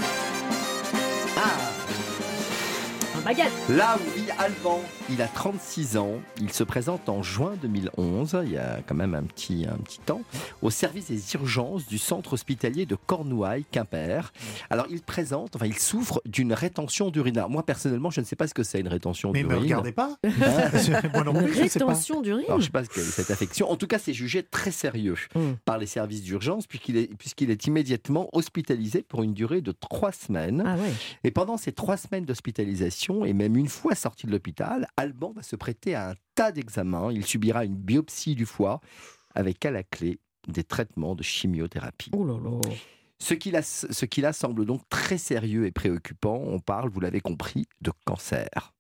Baguette Là où vit Alban, il a 36 ans, il se présente en juin 2011, il y a quand même un petit, un petit temps, au service des urgences du centre hospitalier de Cornouailles, Quimper. Alors il présente, enfin il souffre d'une rétention d'urine. Alors, Moi personnellement, je ne sais pas ce que c'est une rétention Mais me d'urine. regardez pas. Hein Moi non plus, rétention d'urine Alors, je ne sais pas ce qu'est cette affection. En tout cas, c'est jugé très sérieux Mm. par les services d'urgence puisqu'il est, puisqu'il est immédiatement hospitalisé pour une durée de trois semaines. Ah ouais. Et pendant ces trois semaines d'hospitalisation, et même une fois sorti de l'hôpital, Alban va se prêter à un tas d'examens. Il subira une biopsie du foie avec à la clé des traitements de chimiothérapie. Oh là là. Ce qui, là, ce qui là semble donc très sérieux et préoccupant. On parle, vous l'avez compris, de cancer.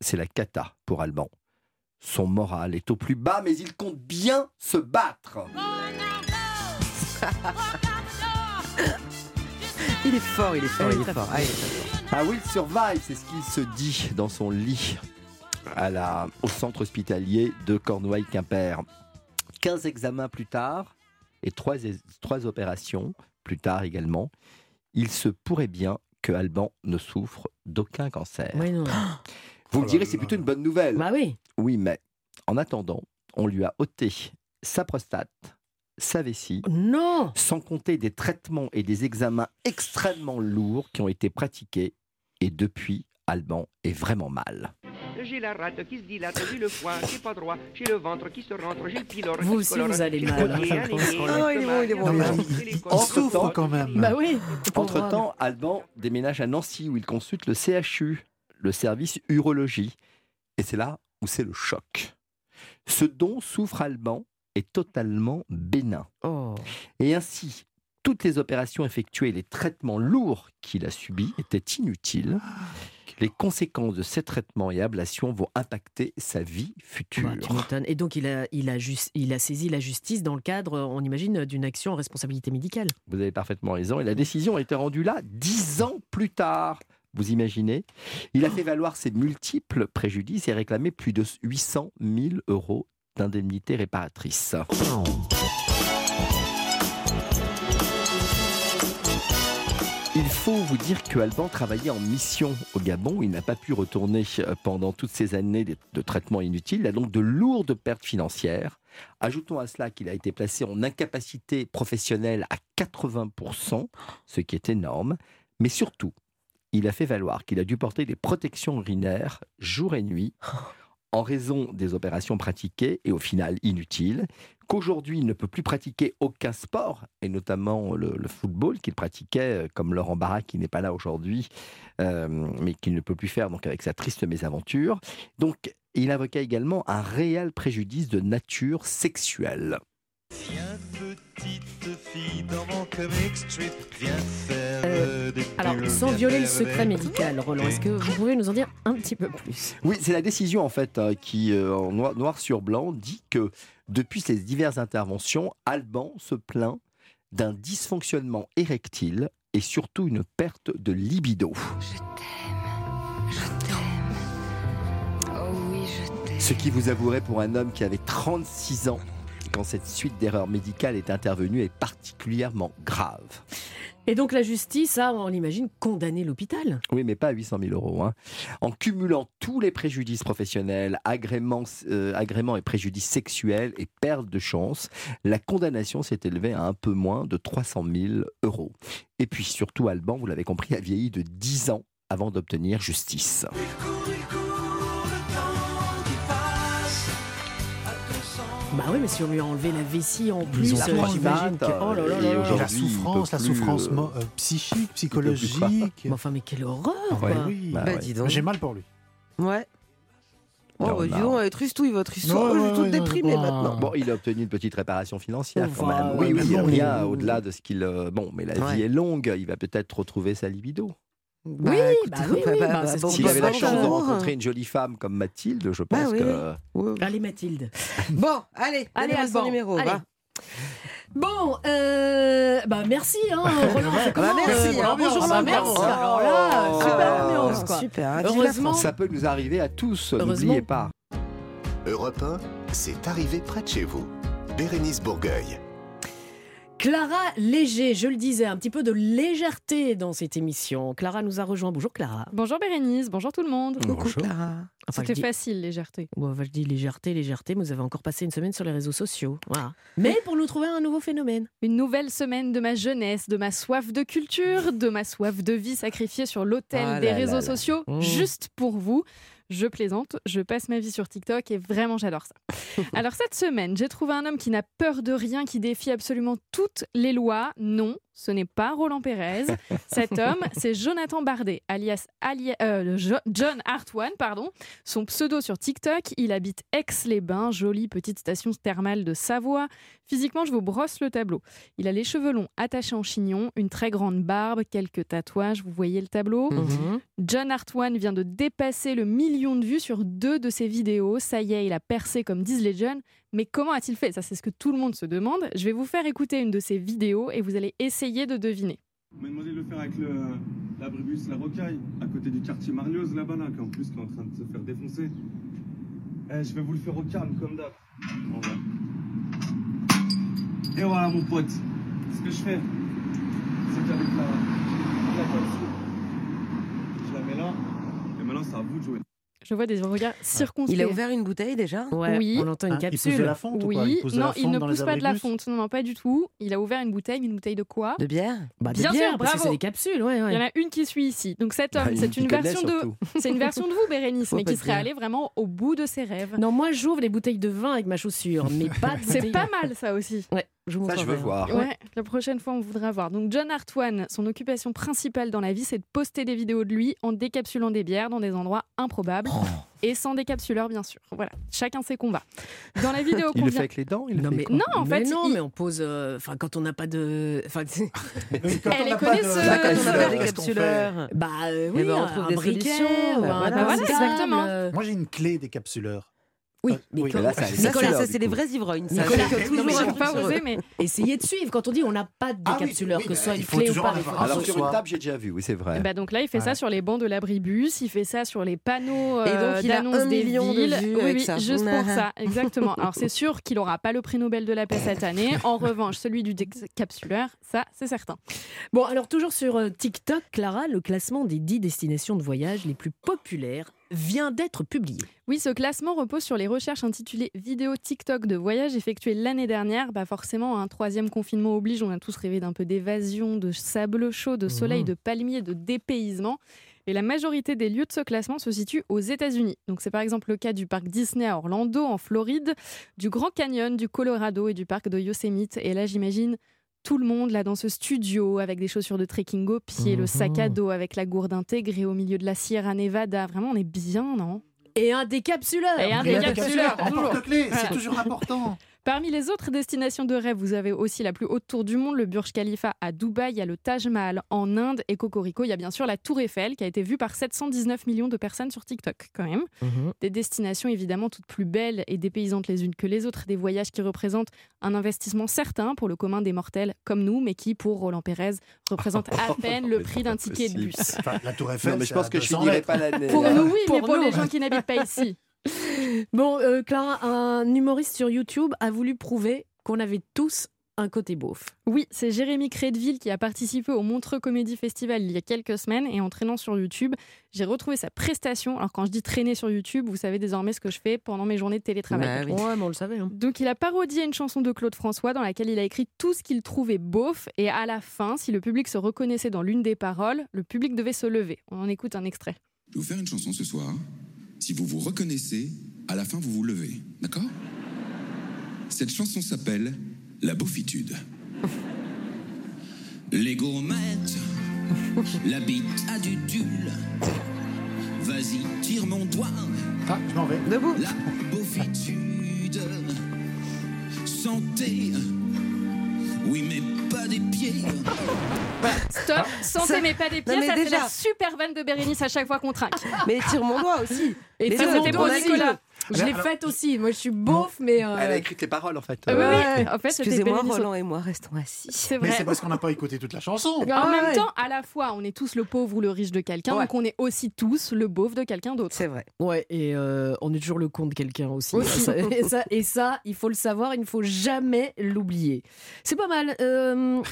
C'est la cata pour Alban. Son moral est au plus bas, mais il compte bien se battre. Il est fort, il est fort, il est fort. Ah, il est fort. Ah oui, il survive, c'est ce qu'il se dit dans son lit à la, au centre hospitalier de Cornouailles-Quimper. 15 examens plus tard et 3, trois opérations plus tard également, il se pourrait bien que Alban ne souffre d'aucun cancer. Oui, non. Vous me Oh direz, c'est plutôt une bonne nouvelle. Bah oui. Oui, mais en attendant, on lui a ôté sa prostate, sa vessie, Non. sans compter des traitements et des examens extrêmement lourds qui ont été pratiqués. Et depuis, Alban est vraiment mal. J'ai la rate qui se dilate, j'ai le foie qui est pas droit, j'ai le ventre qui se rentre, j'ai le pylore Vous aussi, vous allez mal, le hein. Ah, il est bon, il est bon, l'estomac, il est j'ai bon. les Il côtes. souffre quand même. Bah oui. Entre-temps, Alban déménage à Nancy où il consulte le CHU, le service urologie. Et c'est là où c'est le choc. Ce dont souffre Alban est totalement bénin. Oh. Et ainsi, toutes les opérations effectuées les traitements lourds qu'il a subis étaient inutiles. Les conséquences de ces traitements et ablations vont impacter sa vie future. Tu m'étonnes. Et donc, il a, il, a jus- il a saisi la justice dans le cadre, on imagine, d'une action en responsabilité médicale. Vous avez parfaitement raison. Et la décision a été rendue là dix ans plus tard. Vous imaginez? Il a fait valoir ses multiples préjudices et réclamé plus de 800 000 euros d'indemnité réparatrice. Il faut vous dire que Alban travaillait en mission au Gabon. Il n'a pas pu retourner euh, pendant toutes ces années de, traitement inutile. Il a donc de lourdes pertes financières. Ajoutons à cela qu'il a été placé en incapacité professionnelle à 80%, ce qui est énorme. Mais surtout, il a fait valoir qu'il a dû porter des protections urinaires jour et nuit en raison des opérations pratiquées et au final inutiles, qu'aujourd'hui il ne peut plus pratiquer aucun sport, et notamment le, football qu'il pratiquait, euh, comme Laurent Barra qui n'est pas là aujourd'hui, euh, mais qu'il ne peut plus faire donc avec sa triste mésaventure. Donc il invoquait également un réel préjudice de nature sexuelle. Petite fille dans mon comic strip, viens faire Euh, des Alors, sans violer le secret médical, Roland, est-ce que vous pouvez nous en dire un petit peu plus? Oui, c'est la décision en fait euh, qui, euh, en noir, noir sur blanc, dit que depuis ces diverses interventions, Alban se plaint d'un dysfonctionnement érectile et surtout une perte de libido. Je t'aime, je t'aime. Oh oui, je t'aime. Ce qui vous avouerait pour un homme qui avait 36 ans quand cette suite d'erreurs médicales est intervenue est particulièrement grave. Et donc, la justice a, on l'imagine, condamné l'hôpital. Oui, mais pas à 800 000 euros. hein. En cumulant tous les préjudices professionnels, agréments, euh, agréments et préjudices sexuels et perte de chance, la condamnation s'est élevée à un peu moins de 300 000 euros. Et puis surtout, Alban, vous l'avez compris, a vieilli de 10 ans avant d'obtenir justice. Bah oui, mais si on lui a enlevé la vessie en plus, ont euh, j'imagine que... Oh là là Et là là. Et aujourd'hui, la il souffrance, la souffrance euh, euh, psychique, psychologique. Mais enfin, mais quelle horreur Ah quoi. oui. Bah Bah, ouais. dis donc. J'ai mal pour lui. Ouais. Oh, bah, dis donc, elle est tristouille votre histoire. Oh, je suis toute déprimée maintenant. Bon, il a obtenu une petite réparation financière quand même. Oui, oui, bon, rien oui. au-delà de ce qu'il. Bon, mais la vie est longue, il va peut-être retrouver sa libido. Bah, Oui, écoute, bah oui, oui, bah, c'est qu'on S'il avait la chance de rencontrer une jolie femme comme Mathilde, je Bah pense oui, que. Ouais. Allez Mathilde. Bon, allez, Allez, donnez-moi son Alban, numéro. allez. va. Bon, euh, bah merci, hein, Roland. Bah, commence, merci, euh, hein, bonjour l'ambiance. ambiance. Alors là, Oh. super ambiance, quoi. Super. hein, Heureusement. Ça peut nous arriver à tous, n'oubliez pas. Europe 1, c'est arrivé près de chez vous. Bérénice Bourgueil. Clara Léger, je le disais, un petit peu de légèreté dans cette émission. Clara nous a rejoint. Bonjour Clara. Bonjour Bérénice, bonjour tout le monde. Coucou Bonjour. Clara. Enfin, je C'était dis, facile, légèreté. Ouais, enfin, je dis légèreté, légèreté, mais vous avez encore passé une semaine sur les réseaux sociaux. Voilà. Mais pour nous trouver un nouveau phénomène. Une nouvelle semaine de ma jeunesse, de ma soif de culture, de ma soif de vie sacrifiée sur l'autel Ah des là réseaux là. sociaux, Mmh. juste pour vous. Je plaisante, je passe ma vie sur TikTok et vraiment j'adore ça. Alors cette semaine, j'ai trouvé un homme qui n'a peur de rien, qui défie absolument toutes les lois. Non, ce n'est pas Roland Pérez. Cet homme, c'est Jonathan Bardet, alias alia- euh, Jo- John Hartwan, pardon. Son pseudo sur TikTok, il habite Aix-les-Bains, jolie petite station thermale de Savoie. Physiquement, je vous brosse le tableau. Il a les cheveux longs attachés en chignon, une très grande barbe, quelques tatouages, vous voyez le tableau? Mhm. John Hartwan vient de dépasser le million de vues sur deux de ses vidéos. Ça y est, il a percé comme disent les jeunes. Mais comment a-t-il fait? Ça, c'est ce que tout le monde se demande. Je vais vous faire écouter une de ses vidéos et vous allez essayer de deviner. On m'a demandé de le faire avec le, l'abribus La Rocaille, à côté du quartier Marlioz là-bas, là, qu'en plus qui est en train de se faire défoncer. Eh, je vais vous le faire au calme, comme d'hab. Et voilà, mon pote. Ce que je fais, c'est qu'avec la, la je la mets là, et maintenant c'est à vous de jouer. Je vois des regards circonspects. Il a ouvert une bouteille déjà oui. on entend une Ah, il capsule. pousse de la fonte ou oui, quoi Il pousse de non, la il ne dans les pousse pas de la fonte. Non, non, pas du tout. Il a ouvert une bouteille, mais une bouteille de quoi De bière Bah, de Bien bière, sûr, parce que bravo. c'est des capsules, ouais, ouais. Il y en a une qui suit ici. Donc cet homme, Bah, c'est il une connaît version de, surtout. c'est une version de vous, Bérénice, Faut mais qui serait allé vraiment au bout de ses rêves. Non, moi j'ouvre les bouteilles de vin avec ma chaussure, mais pas de C'est pas mal ça aussi. Ouais, je vous Ça, je veux voir. Ouais, la prochaine fois, on voudra voir. Donc, John Hartwan, son occupation principale dans la vie, c'est de poster des vidéos de lui en décapsulant des bières dans des endroits improbables Oh. et sans décapsuleur, bien sûr. Voilà, chacun ses combats. Dans la vidéo Il qu'on le fait vient. avec les dents il Non fait mais, Non, en mais fait, non, il- mais on pose. euh, Enfin, quand on n'a pas de. Enfin, Elle on est connaisseuse. capsuleurs. bah euh, Eh oui, ben, on un, trouve un des briquet solutions, ou un voilà. Bah voilà, exactement. euh, Moi j'ai une clé des capsuleurs. Oui, Euh, mais oui. Mais là, c'est un Ça, c'est- ça, des vrais ivrognes. ça. Nicolas, non, mais toujours un J'ai pas osé, mais essayez de suivre. Quand on dit on n'a pas de Ah oui, décapsuleur, oui, que ce soit il une faut clé ou pas. en il faut avoir Alors sur une table, j'ai déjà vu, oui, c'est vrai. bah donc là, il fait ça sur les bancs de l'abribus, il fait ça sur les panneaux Et donc, euh, un des million de villes. vues oui, oui, ça. juste pour ça, exactement. Alors c'est sûr qu'il n'aura pas le prix Nobel de la paix cette année. En revanche, celui du décapsuleur, ça, c'est certain. Bon, alors toujours sur euh, TikTok, Clara, le classement des 10 destinations de voyage les plus populaires vient d'être publié. Oui, ce classement repose sur les recherches intitulées Vidéo TikTok de voyage effectuées l'année dernière. Bah forcément, un troisième confinement oblige, on a tous rêvé d'un peu d'évasion, de sable chaud, de soleil, Mhm. de palmiers, de dépaysement. Et la majorité des lieux de ce classement se situent aux États-Unis. Donc c'est par exemple le cas du parc Disney à Orlando, en Floride, du Grand Canyon, du Colorado et du parc de Yosemite. Et là, j'imagine tout le monde là dans ce studio avec des chaussures de trekking au pied, le sac à dos avec la gourde intégrée au milieu de la Sierra Nevada. Vraiment, on est bien, non? Et un décapsuleur Et un décapsuleur, toujours. c'est toujours important. Parmi les autres destinations de rêve, vous avez aussi la plus haute tour du monde, le Burj Khalifa à Dubaï, il y a le Taj Mahal en Inde et Cocorico, il y a bien sûr la Tour Eiffel qui a été vue par 719 millions de personnes sur TikTok quand même. Des destinations évidemment toutes plus belles et dépaysantes les unes que les autres, des voyages qui représentent un investissement certain pour le commun des mortels comme nous, mais qui pour Roland Pérez représente à peine le prix d'un ticket de bus. Enfin, la Tour Eiffel. Non, mais je pense que je 200 finirai pas l'année. Pour nous, oui, Pour mais pour nous. les gens qui n'habitent pas ici. Bon, euh, Clara, un humoriste sur YouTube a voulu prouver qu'on avait tous un côté beauf. Oui, c'est Jérémy Crédville qui a participé au Montreux Comédie Festival il y a quelques semaines et en traînant sur YouTube, j'ai retrouvé sa prestation. Alors quand je dis traîner sur YouTube, vous savez désormais ce que je fais pendant mes journées de télétravail. Bah oui. Ouais, mais on le savait. hein. Donc il a parodié une chanson de Claude François dans laquelle il a écrit tout ce qu'il trouvait beauf et à la fin, si le public se reconnaissait dans l'une des paroles, le public devait se lever. On en écoute un extrait. Je vais vous faire une chanson ce soir. Si vous vous reconnaissez, à la fin, vous vous levez. D'accord? Cette chanson s'appelle La beaufitude. Les gourmettes, la bite a du tulle. Vas-y, tire mon doigt. Ah, je m'en vais. Debout. La beaufitude. Santé. Oui, mais pas des pieds. Stop, santé Ça- mais pas des pieds, Non, mais ça c'est déjà- la super vanne de Bérénice à chaque fois qu'on trinque. Mais tire mon doigt aussi. Et Les ça, deux, c'était on pour a dit Nicolas. Je l'ai faite aussi. Moi, je suis beauf, mais. euh, Elle a écrit tes paroles en fait. Ah oui, en fait, Excusez-moi. Roland et moi restons assis. C'est Mais c'est parce qu'on n'a pas écouté toute la chanson. En Ah même ouais. temps, à la fois, on est tous le pauvre ou le riche de quelqu'un, Ouais. donc on est aussi tous le beauf de quelqu'un d'autre. C'est vrai. Ouais, et euh, on est toujours le con de quelqu'un aussi. Aussi. Ça- et, ça, et ça, il faut le savoir, il ne faut jamais l'oublier. C'est pas mal. Euh,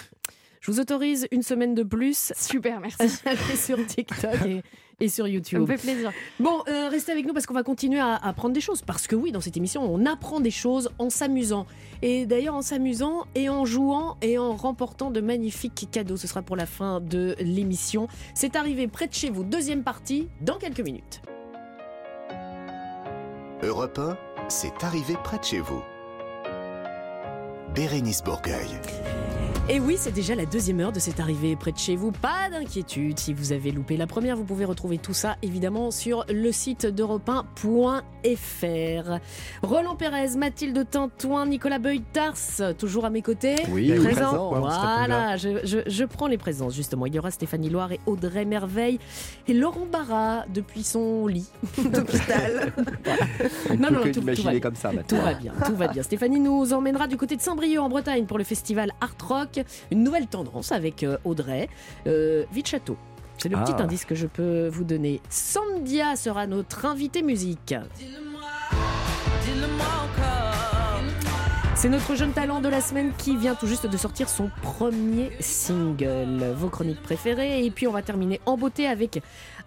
je vous autorise une semaine de plus Super, merci. sur TikTok et, et sur Ça me YouTube. fait plaisir. Bon, euh, restez avec nous parce qu'on va continuer à apprendre des choses. Parce que oui, dans cette émission, on apprend des choses en s'amusant. Et d'ailleurs, en s'amusant et en jouant et en remportant de magnifiques cadeaux. Ce sera pour la fin de l'émission. C'est arrivé près de chez vous. Deuxième partie dans quelques minutes. Europe 1, c'est arrivé près de chez vous. Bérénice Bourgueil. Et oui, c'est déjà la deuxième heure de cette arrivée près de chez vous. Pas d'inquiétude, si vous avez loupé la première, vous pouvez retrouver tout ça évidemment sur le site d'europe 1.fr. Roland Pérez, Mathilde Tintouin, Nicolas Beuil-Tars, toujours à mes côtés. Oui, présent. présent. Voilà, je, je- je prends les présences justement. Il y aura Stéphanie Loire et Audrey Merveille et Laurent Barra depuis son lit d'hôpital. Non, non, tout- va- comme ça Tout va bien, tout va bien. Stéphanie nous emmènera du côté de Saint-Brieuc en Bretagne pour le festival Art Rock. Une nouvelle tendance avec euh, Audrey. Euh, Vite Château. C'est le Ah. petit indice que je peux vous donner. Sandia sera notre invité musique. C'est notre jeune talent de la semaine qui vient tout juste de sortir son premier single. Vos chroniques préférées. Et puis on va terminer en beauté avec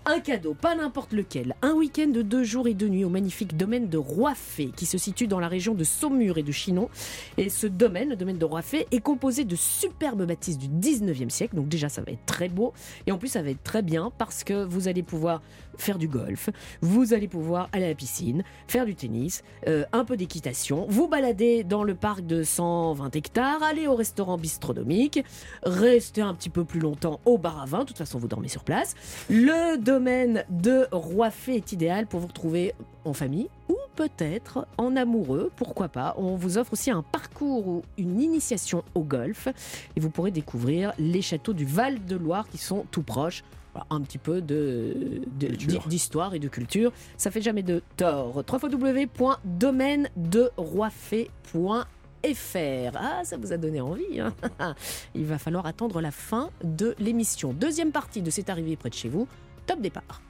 un cadeau, pas n'importe lequel. Un week-end de deux jours et deux nuits au magnifique domaine de Roifé qui se situe dans la région de Saumur et de Chinon. Et ce domaine, le domaine de Roifé, est composé de superbes bâtisses du 19e siècle. Donc déjà, ça va être très beau. Et en plus, ça va être très bien parce que vous allez pouvoir faire du golf, vous allez pouvoir aller à la piscine, faire du tennis, euh, un peu d'équitation, vous balader dans le parc de 120 hectares, aller au restaurant bistronomique, rester un petit peu plus longtemps au bar à vin, de toute façon vous dormez sur place. Le domaine de Roifé est idéal pour vous retrouver en famille ou peut-être en amoureux, pourquoi pas. On vous offre aussi un parcours ou une initiation au golf et vous pourrez découvrir les châteaux du Val de Loire qui sont tout proches. Voilà, un petit peu de, de- d'histoire et de culture. Ça fait jamais de tort. www.domaine-de-roifé.fr Ah, ça vous a donné envie. hein Il va falloir attendre la fin de l'émission. Deuxième partie de cette arrivée près de chez vous. Top départ.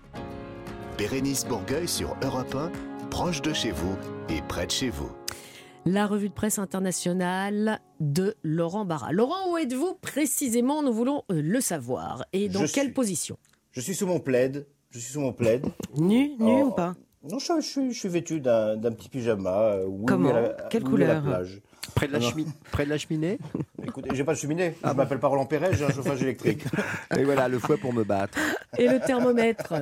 Bérénice Bourgueil sur Europe 1, proche de chez vous et près de chez vous. La revue de presse internationale de Laurent Barra. Laurent, où êtes-vous précisément? Nous voulons euh, le savoir. Et dans Je quelle suis- position? Je suis sous mon plaid. Je suis sous mon plaid. Nu, nu Oh. ou pas? Non, je, je suis, je suis vêtu d'un d'un petit pyjama. euh, Comment? la- Quelle la couleur? plage. Près de la, chemi- près de la cheminée? Écoutez, j'ai pas de cheminée. je m'appelle pas Roland Perret, j'ai un chauffage électrique. Et voilà, le fouet pour me battre. Et le thermomètre?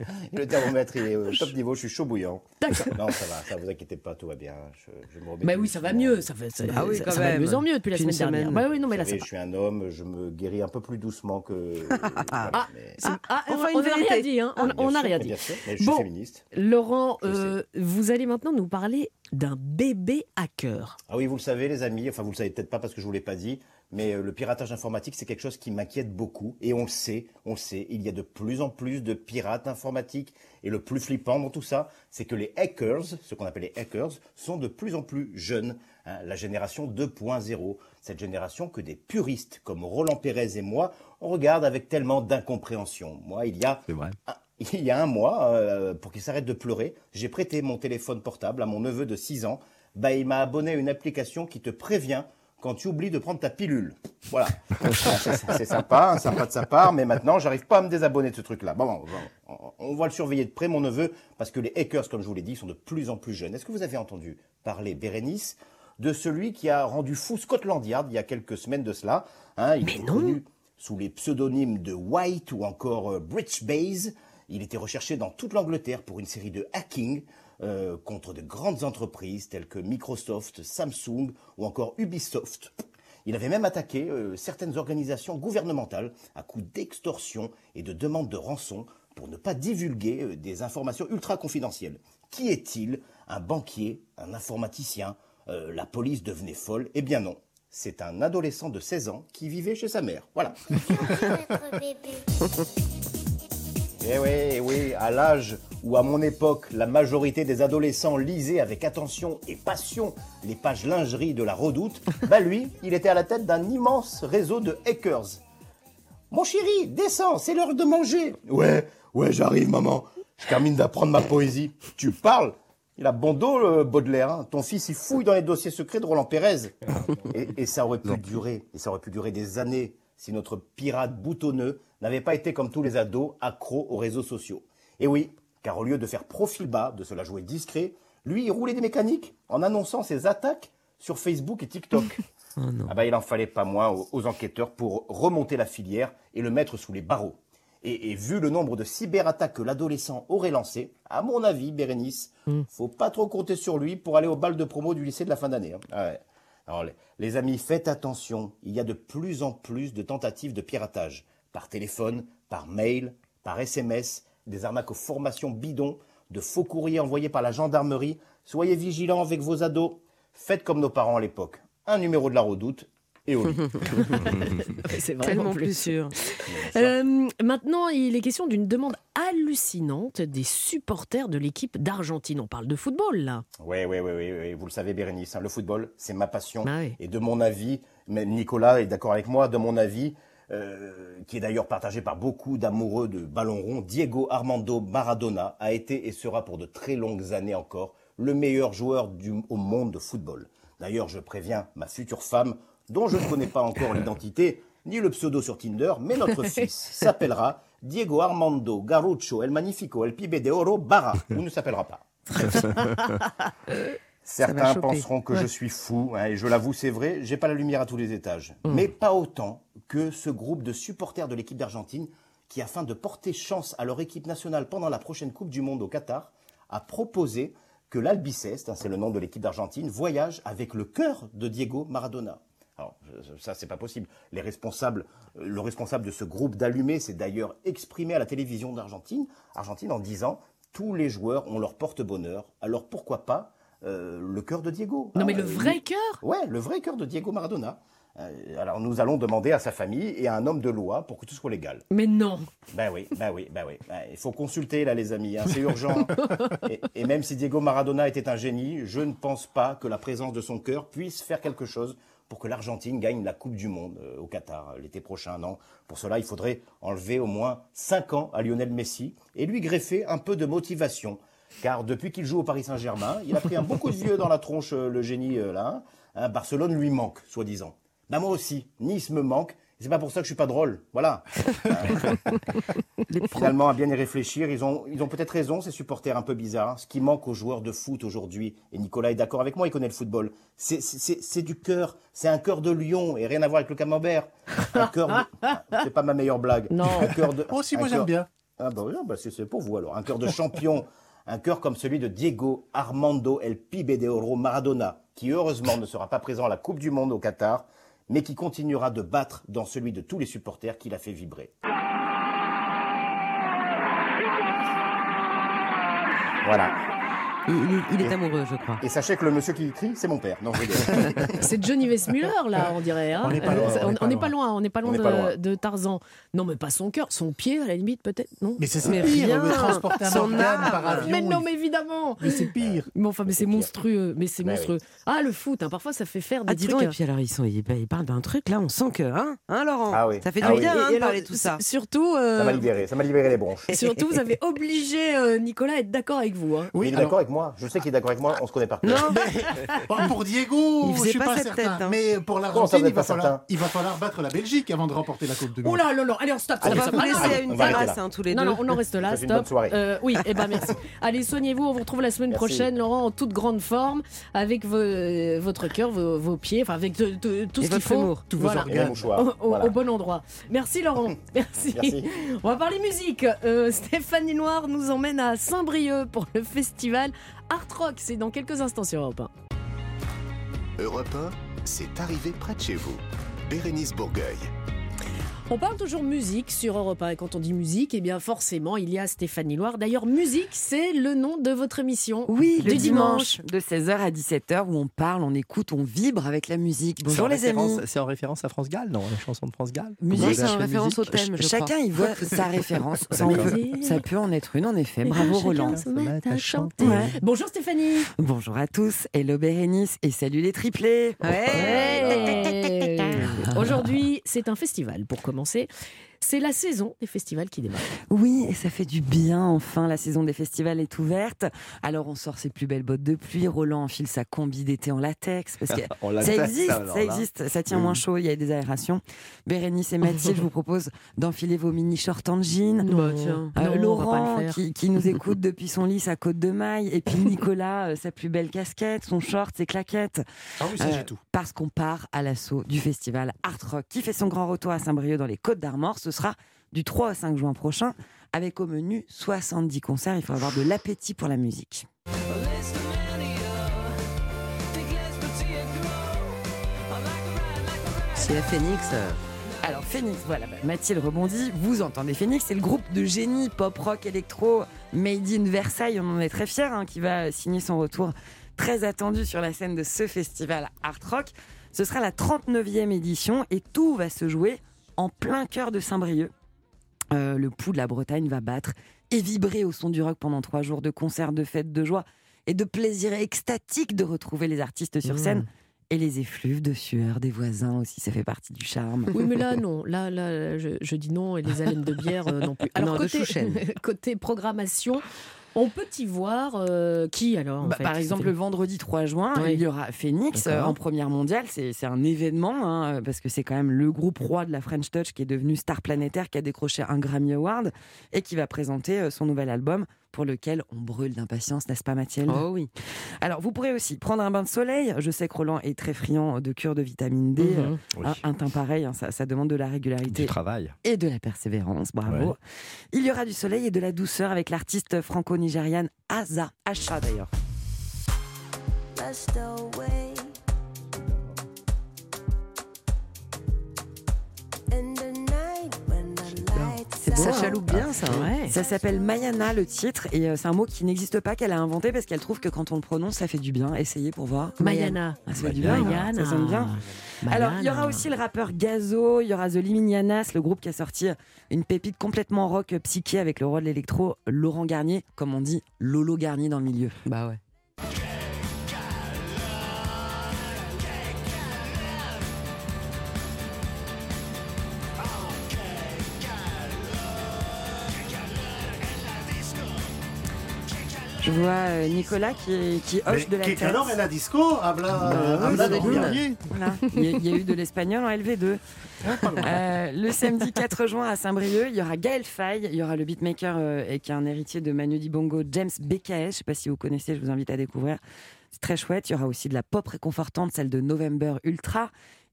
Le thermomètre, il est au top niveau, je suis chaud bouillant. D'accord. Non, ça va, ça vous inquiétez pas, tout va bien. Je, je me remets tout oui, ça va mieux. Ça, va- ça, Ah oui, ça- quand ça va de mieux en mieux depuis la une semaine dernière. semaine. Bah oui, non, mais là, ça je suis un homme, je me guéris un peu plus doucement que. Ah, mais- Ah, ah, Enfin, on n'a rien dit, hein. On n'a sûr, rien mais dit. bien sûr, mais je suis Bon. féministe. Laurent, euh, vous allez maintenant nous parler d'un bébé hacker. Ah oui, vous le savez, les amis, enfin, vous le savez peut-être pas parce que je vous l'ai pas dit, mais euh, le piratage informatique, c'est quelque chose qui m'inquiète beaucoup. Et on le sait, on le sait, il y a de plus en plus de pirates informatiques. Et le plus flippant dans tout ça, c'est que les hackers, ce qu'on appelle les hackers, sont de plus en plus jeunes. hein, la génération 2.0. Cette génération que des puristes comme Roland Pérez et moi, on regarde avec tellement d'incompréhension. Moi, il y a vrai. ah, Il y a un mois, euh, pour qu'il s'arrête de pleurer, j'ai prêté mon téléphone portable à mon neveu de 6 ans. Bah, il m'a abonné à une application qui te prévient quand tu oublies de prendre ta pilule. Voilà. c'est sympa, hein, sympa de sa part, mais maintenant, j'arrive pas à me désabonner de ce truc-là. Bon, bon, bon, on va le surveiller de près, mon neveu, parce que les hackers, comme je vous l'ai dit, sont de plus en plus jeunes. Est-ce que vous avez entendu parler, Bérénice, de celui qui a rendu fou Scotland Yard il y a quelques semaines de cela hein, Il est connu sous les pseudonymes de White ou encore euh, Bridge Base. Il était recherché dans toute l'Angleterre pour une série de hacking euh, contre de grandes entreprises telles que Microsoft, Samsung ou encore Ubisoft. Il avait même attaqué euh, certaines organisations gouvernementales à coups d'extorsion et de demande de rançon pour ne pas divulguer euh, des informations ultra confidentielles. Qui est-il? Un banquier Un informaticien La police devenait folle? Eh bien non. C'est un adolescent de 16 ans qui vivait chez sa mère. Voilà. Eh oui, eh oui, à l'âge où à mon époque, la majorité des adolescents lisaient avec attention et passion les pages lingerie de la redoute, bah lui, il était à la tête d'un immense réseau de hackers. Mon chéri, descends, c'est l'heure de manger. Ouais, ouais, j'arrive, maman. Je termine d'apprendre ma poésie. Tu parles Il a bon dos, le Baudelaire. hein. Ton fils, il fouille dans les dossiers secrets de Roland Pérez. Et, et ça aurait pu durer, et ça aurait pu durer des années si notre pirate boutonneux n'avait pas été comme tous les ados accro aux réseaux sociaux. Et oui, car au lieu de faire profil bas, de se la jouer discret, lui, il roulait des mécaniques en annonçant ses attaques sur Facebook et TikTok. Ah bah, il en fallait pas moins aux, aux enquêteurs pour remonter la filière et le mettre sous les barreaux. Et, et vu le nombre de cyberattaques que l'adolescent aurait lancé, à mon avis, Bérénice, faut pas trop compter sur lui pour aller au bal de promo du lycée de la fin d'année. hein. Ah ouais. Alors, les, amis, faites attention. Il y a de plus en plus de tentatives de piratage. Par téléphone, par mail, par SMS, des arnaques aux formations bidons, de faux courriers envoyés par la gendarmerie. Soyez vigilants avec vos ados. Faites comme nos parents à l'époque. Un numéro de la redoute et au lit. C'est vraiment Tellement plus plus sûr. Euh, maintenant, il est question d'une demande hallucinante des supporters de l'équipe d'Argentine. On parle de football, là. Oui, oui, oui, oui, oui. vous le savez, Bérénice, hein, le football, c'est ma passion. Ah oui. Et de mon avis, même Nicolas est d'accord avec moi, de mon avis, euh, qui est d'ailleurs partagé par beaucoup d'amoureux de ballon rond, Diego Armando Maradona a été et sera pour de très longues années encore le meilleur joueur du, au monde de football. D'ailleurs, je préviens ma future femme, dont je ne connais pas encore l'identité, ni le pseudo sur Tinder, mais notre fils s'appellera Diego Armando Garucho El Magnifico El Pibe de Oro Barra, ou ne s'appellera pas. Certains penseront que je suis fou, hein, et je l'avoue, c'est vrai, j'ai pas la lumière à tous les étages. Mm. Mais pas autant que ce groupe de supporters de l'équipe d'Argentine qui, afin de porter chance à leur équipe nationale pendant la prochaine Coupe du Monde au Qatar, a proposé que l'Albiceste, hein, c'est le nom de l'équipe d'Argentine, voyage avec le cœur de Diego Maradona. Alors, ça, c'est pas possible. Les responsables, euh, le responsable de ce groupe d'allumés s'est d'ailleurs exprimé à la télévision d'Argentine, Argentine, en disant tous les joueurs ont leur porte-bonheur, alors pourquoi pas euh, le cœur de Diego? Non, mais hein, le euh, vrai cœur? Ouais, le vrai cœur de Diego Maradona. Euh, alors, nous allons demander à sa famille et à un homme de loi pour que tout soit légal. Mais non Ben oui, ben oui, ben oui. Il faut consulter là, les amis. hein, c'est urgent. et, et même si Diego Maradona était un génie, je ne pense pas que la présence de son cœur puisse faire quelque chose pour que l'Argentine gagne la Coupe du Monde euh, au Qatar euh, l'été prochain. Non, pour cela, il faudrait enlever au moins 5 ans à Lionel Messi et lui greffer un peu de motivation. Car depuis qu'il joue au Paris Saint-Germain, il a pris un bon coup de vieux dans la tronche, euh, le génie là. hein. Barcelone lui manque, soi-disant. Moi aussi, Nice me manque. C'est pas pour ça que je suis pas drôle. Voilà. Finalement, à bien y réfléchir, ils ont, ils ont peut-être raison, ces supporters un peu bizarres. Ce qui manque aux joueurs de foot aujourd'hui, et Nicolas est d'accord avec moi, il connaît le football, c'est- c'est c'est du cœur, c'est un cœur de lion, et rien à voir avec le camembert. Un cœur de- Ah, C'est pas ma meilleure blague. Non. Un cœur de... Oh, si, moi, j'aime bien. Ah bah oui, bah c'est c'est pour vous alors. Un cœur de champion, un cœur comme celui de Diego Armando El Pibe de Oro Maradona, qui heureusement ne sera pas présent à la Coupe du Monde au Qatar, mais qui continuera de battre dans celui de tous les supporters qui l'a fait vibrer. Voilà. Il, il- il est amoureux, je crois. Et sachez que le monsieur qui crie, c'est mon père. Non. C'est Johnny Weissmuller, là, on dirait. hein. On n'est pas loin, Euh, on n'est pas loin, on n'est pas loin On n'est de, pas loin. de Tarzan. Non, mais pas son cœur, son pied, à la limite, peut-être, non? Mais c'est Mais pire, rien. le transporter un Son organe par avion. Mais non, mais évidemment Mais c'est pire. Mais enfin, mais c'est monstrueux, mais c'est Bah oui. monstrueux. Ah, le foot, hein, parfois ça fait faire des Ah, dis trucs. donc, et puis alors, ils, sont, ils, ils parlent d'un truc, là, on sent que, hein, hein Laurent? Ah oui. Ça fait Ah du oui. bien, hein, Et de parler de tout ça. Surtout, euh, Ça m'a libéré, ça m'a libéré les bronches. surtout, vous avez obligé euh, Nicolas à être d'accord avec vous. hein. est d'accord avec moi. Je sais qu'il est d'accord avec moi. On se connaît par cœur. Bon, pour Diego, Il je faisait suis pas pas, certain. tête, hein. Mais pour ça, l'Argentine, il, va pas falloir- il va falloir battre la Belgique avant de remporter la Coupe du Monde. Oh là là là, allez, on stop. On stop, va stop. vous laisser non, à une on va arrêter terrasse, hein, tous les Non, deux. non, on en reste là, Faites une stop. bonne soirée. Euh, oui, eh ben merci. Allez, soignez-vous, on vous retrouve la semaine Merci. prochaine, Laurent, en toute grande forme, avec vos- euh, votre cœur, vos, vos pieds, enfin avec de- de- tout Et ce qu'il votre faut. Tous vos. Et organes. Au, bon endroit. Merci Laurent. Merci. Merci. On va parler musique. Euh, Stéphanie Noir nous emmène à Saint-Brieuc pour le festival Art Rock. C'est dans quelques instants sur Europe 1. Europe 1, c'est arrivé près de chez vous. Bérénice Bourgueil. On parle toujours musique sur Europe 1 et quand on dit musique, eh bien forcément il y a Stéphanie Loire. D'ailleurs, musique, c'est le nom de votre émission Oui, du le dimanche. dimanche, de 16h à 17h, où on parle, on écoute, on vibre avec la musique. C'est Bonjour en les référence- amis. C'est en référence à France Gall, non La chanson de France Gall Musique, c'est en référence au thème, je Ch- crois. Chacun y voit sa référence. Ça, ça peut en être une, en effet. Et Bravo chacun Roland. se met à chanter. Ouais. Bonjour Stéphanie. Bonjour à tous, hello Bérénice et salut les triplés. Ouais. Aujourd'hui, c'est un festival pour commencer commencer. C'est la saison des festivals qui démarre. Oui, et ça fait du bien, enfin, la saison des festivals est ouverte. Alors on sort ses plus belles bottes de pluie, Roland enfile sa combi d'été en latex, parce que En ça latex, existe, ça existe, ça tient moins chaud, il y a des aérations. Bérénice et Mathilde, je vous propose d'enfiler vos mini shorts en jean. Bah, tiens. Euh, Non, Laurent qui, qui nous écoute depuis son lit, sa côte de maille, et puis Nicolas, euh, sa plus belle casquette, son short, ses claquettes. Ah oui, ça, j'ai Euh, tout. Parce qu'on part à l'assaut du festival Art Rock qui fait son grand retour à Saint-Brieuc dans les Côtes d'Armor. Ce sera du 3 au 5 juin prochain avec au menu 70 concerts. Il faut avoir de l'appétit pour la musique. Et la Phoenix. euh, Alors Phoenix, voilà, bah, Mathilde rebondit, vous entendez Phoenix, c'est le groupe de génie pop rock électro Made in Versailles, on en est très fiers, hein, qui va signer son retour très attendu sur la scène de ce festival Art Rock. Ce sera la 39e édition et tout va se jouer en plein cœur de Saint-Brieuc. Euh, le pouls de la Bretagne va battre et vibrer au son du rock pendant trois jours de concerts, de fêtes, de joie et de plaisir extatique de retrouver les artistes sur Mmh. scène. Et les effluves de sueur des voisins aussi, ça fait partie du charme. Oui, mais là, non. Là, là je, je dis non et les haleines de bière euh, non plus. Alors, Non, côté programmation, on peut y voir euh, qui alors en Bah, fait, par exemple, le vendredi 3 juin, Oui. il y aura Phoenix euh, en première mondiale. C'est c'est un événement, hein, parce que c'est quand même le groupe roi de la French Touch qui est devenu star planétaire, qui a décroché un Grammy Award et qui va présenter euh, son nouvel album pour lequel on brûle d'impatience, n'est-ce pas Mathilde Oh oui. Alors, vous pourrez aussi prendre un bain de soleil. Je sais que Roland est très friand de cure de vitamine D. Mhm. Euh, Oui. un, un teint pareil, hein, ça, ça demande de la régularité. Du travail. Et de la persévérance, bravo. Ouais. Il y aura du soleil et de la douceur avec l'artiste franco-nigériane Asa, Asha d'ailleurs. Beau, Ça hein chaloupe bien, ça, hein. Ça s'appelle Mayana, le titre, et euh, c'est un mot qui n'existe pas, qu'elle a inventé parce qu'elle trouve que quand on le prononce, ça fait du bien. Essayez pour voir. Mayana. Ah, ça fait du bien, Mayana. ça sonne bien. Alors, il y aura aussi le rappeur Gazo, il y aura The Liminianas, le groupe qui a sorti une pépite complètement rock euh, psyché avec le roi de l'électro, Laurent Garnier, comme on dit, Lolo Garnier dans le milieu. Bah ouais. Je vois euh, Nicolas qui, qui hoche Mais de la que tête. en la disco habla, Bah, habla oui, de c'est Garnier. Voilà. Il, y a, il y a eu de l'espagnol en LV2. Euh, le samedi 4 juin à Saint-Brieuc, il y aura Gaël Faye, il y aura le beatmaker euh, et qui est un héritier de Manu Dibongo, James BKS. Je ne sais pas si vous connaissez, je vous invite à découvrir. C'est très chouette. Il y aura aussi de la pop réconfortante, celle de November Ultra.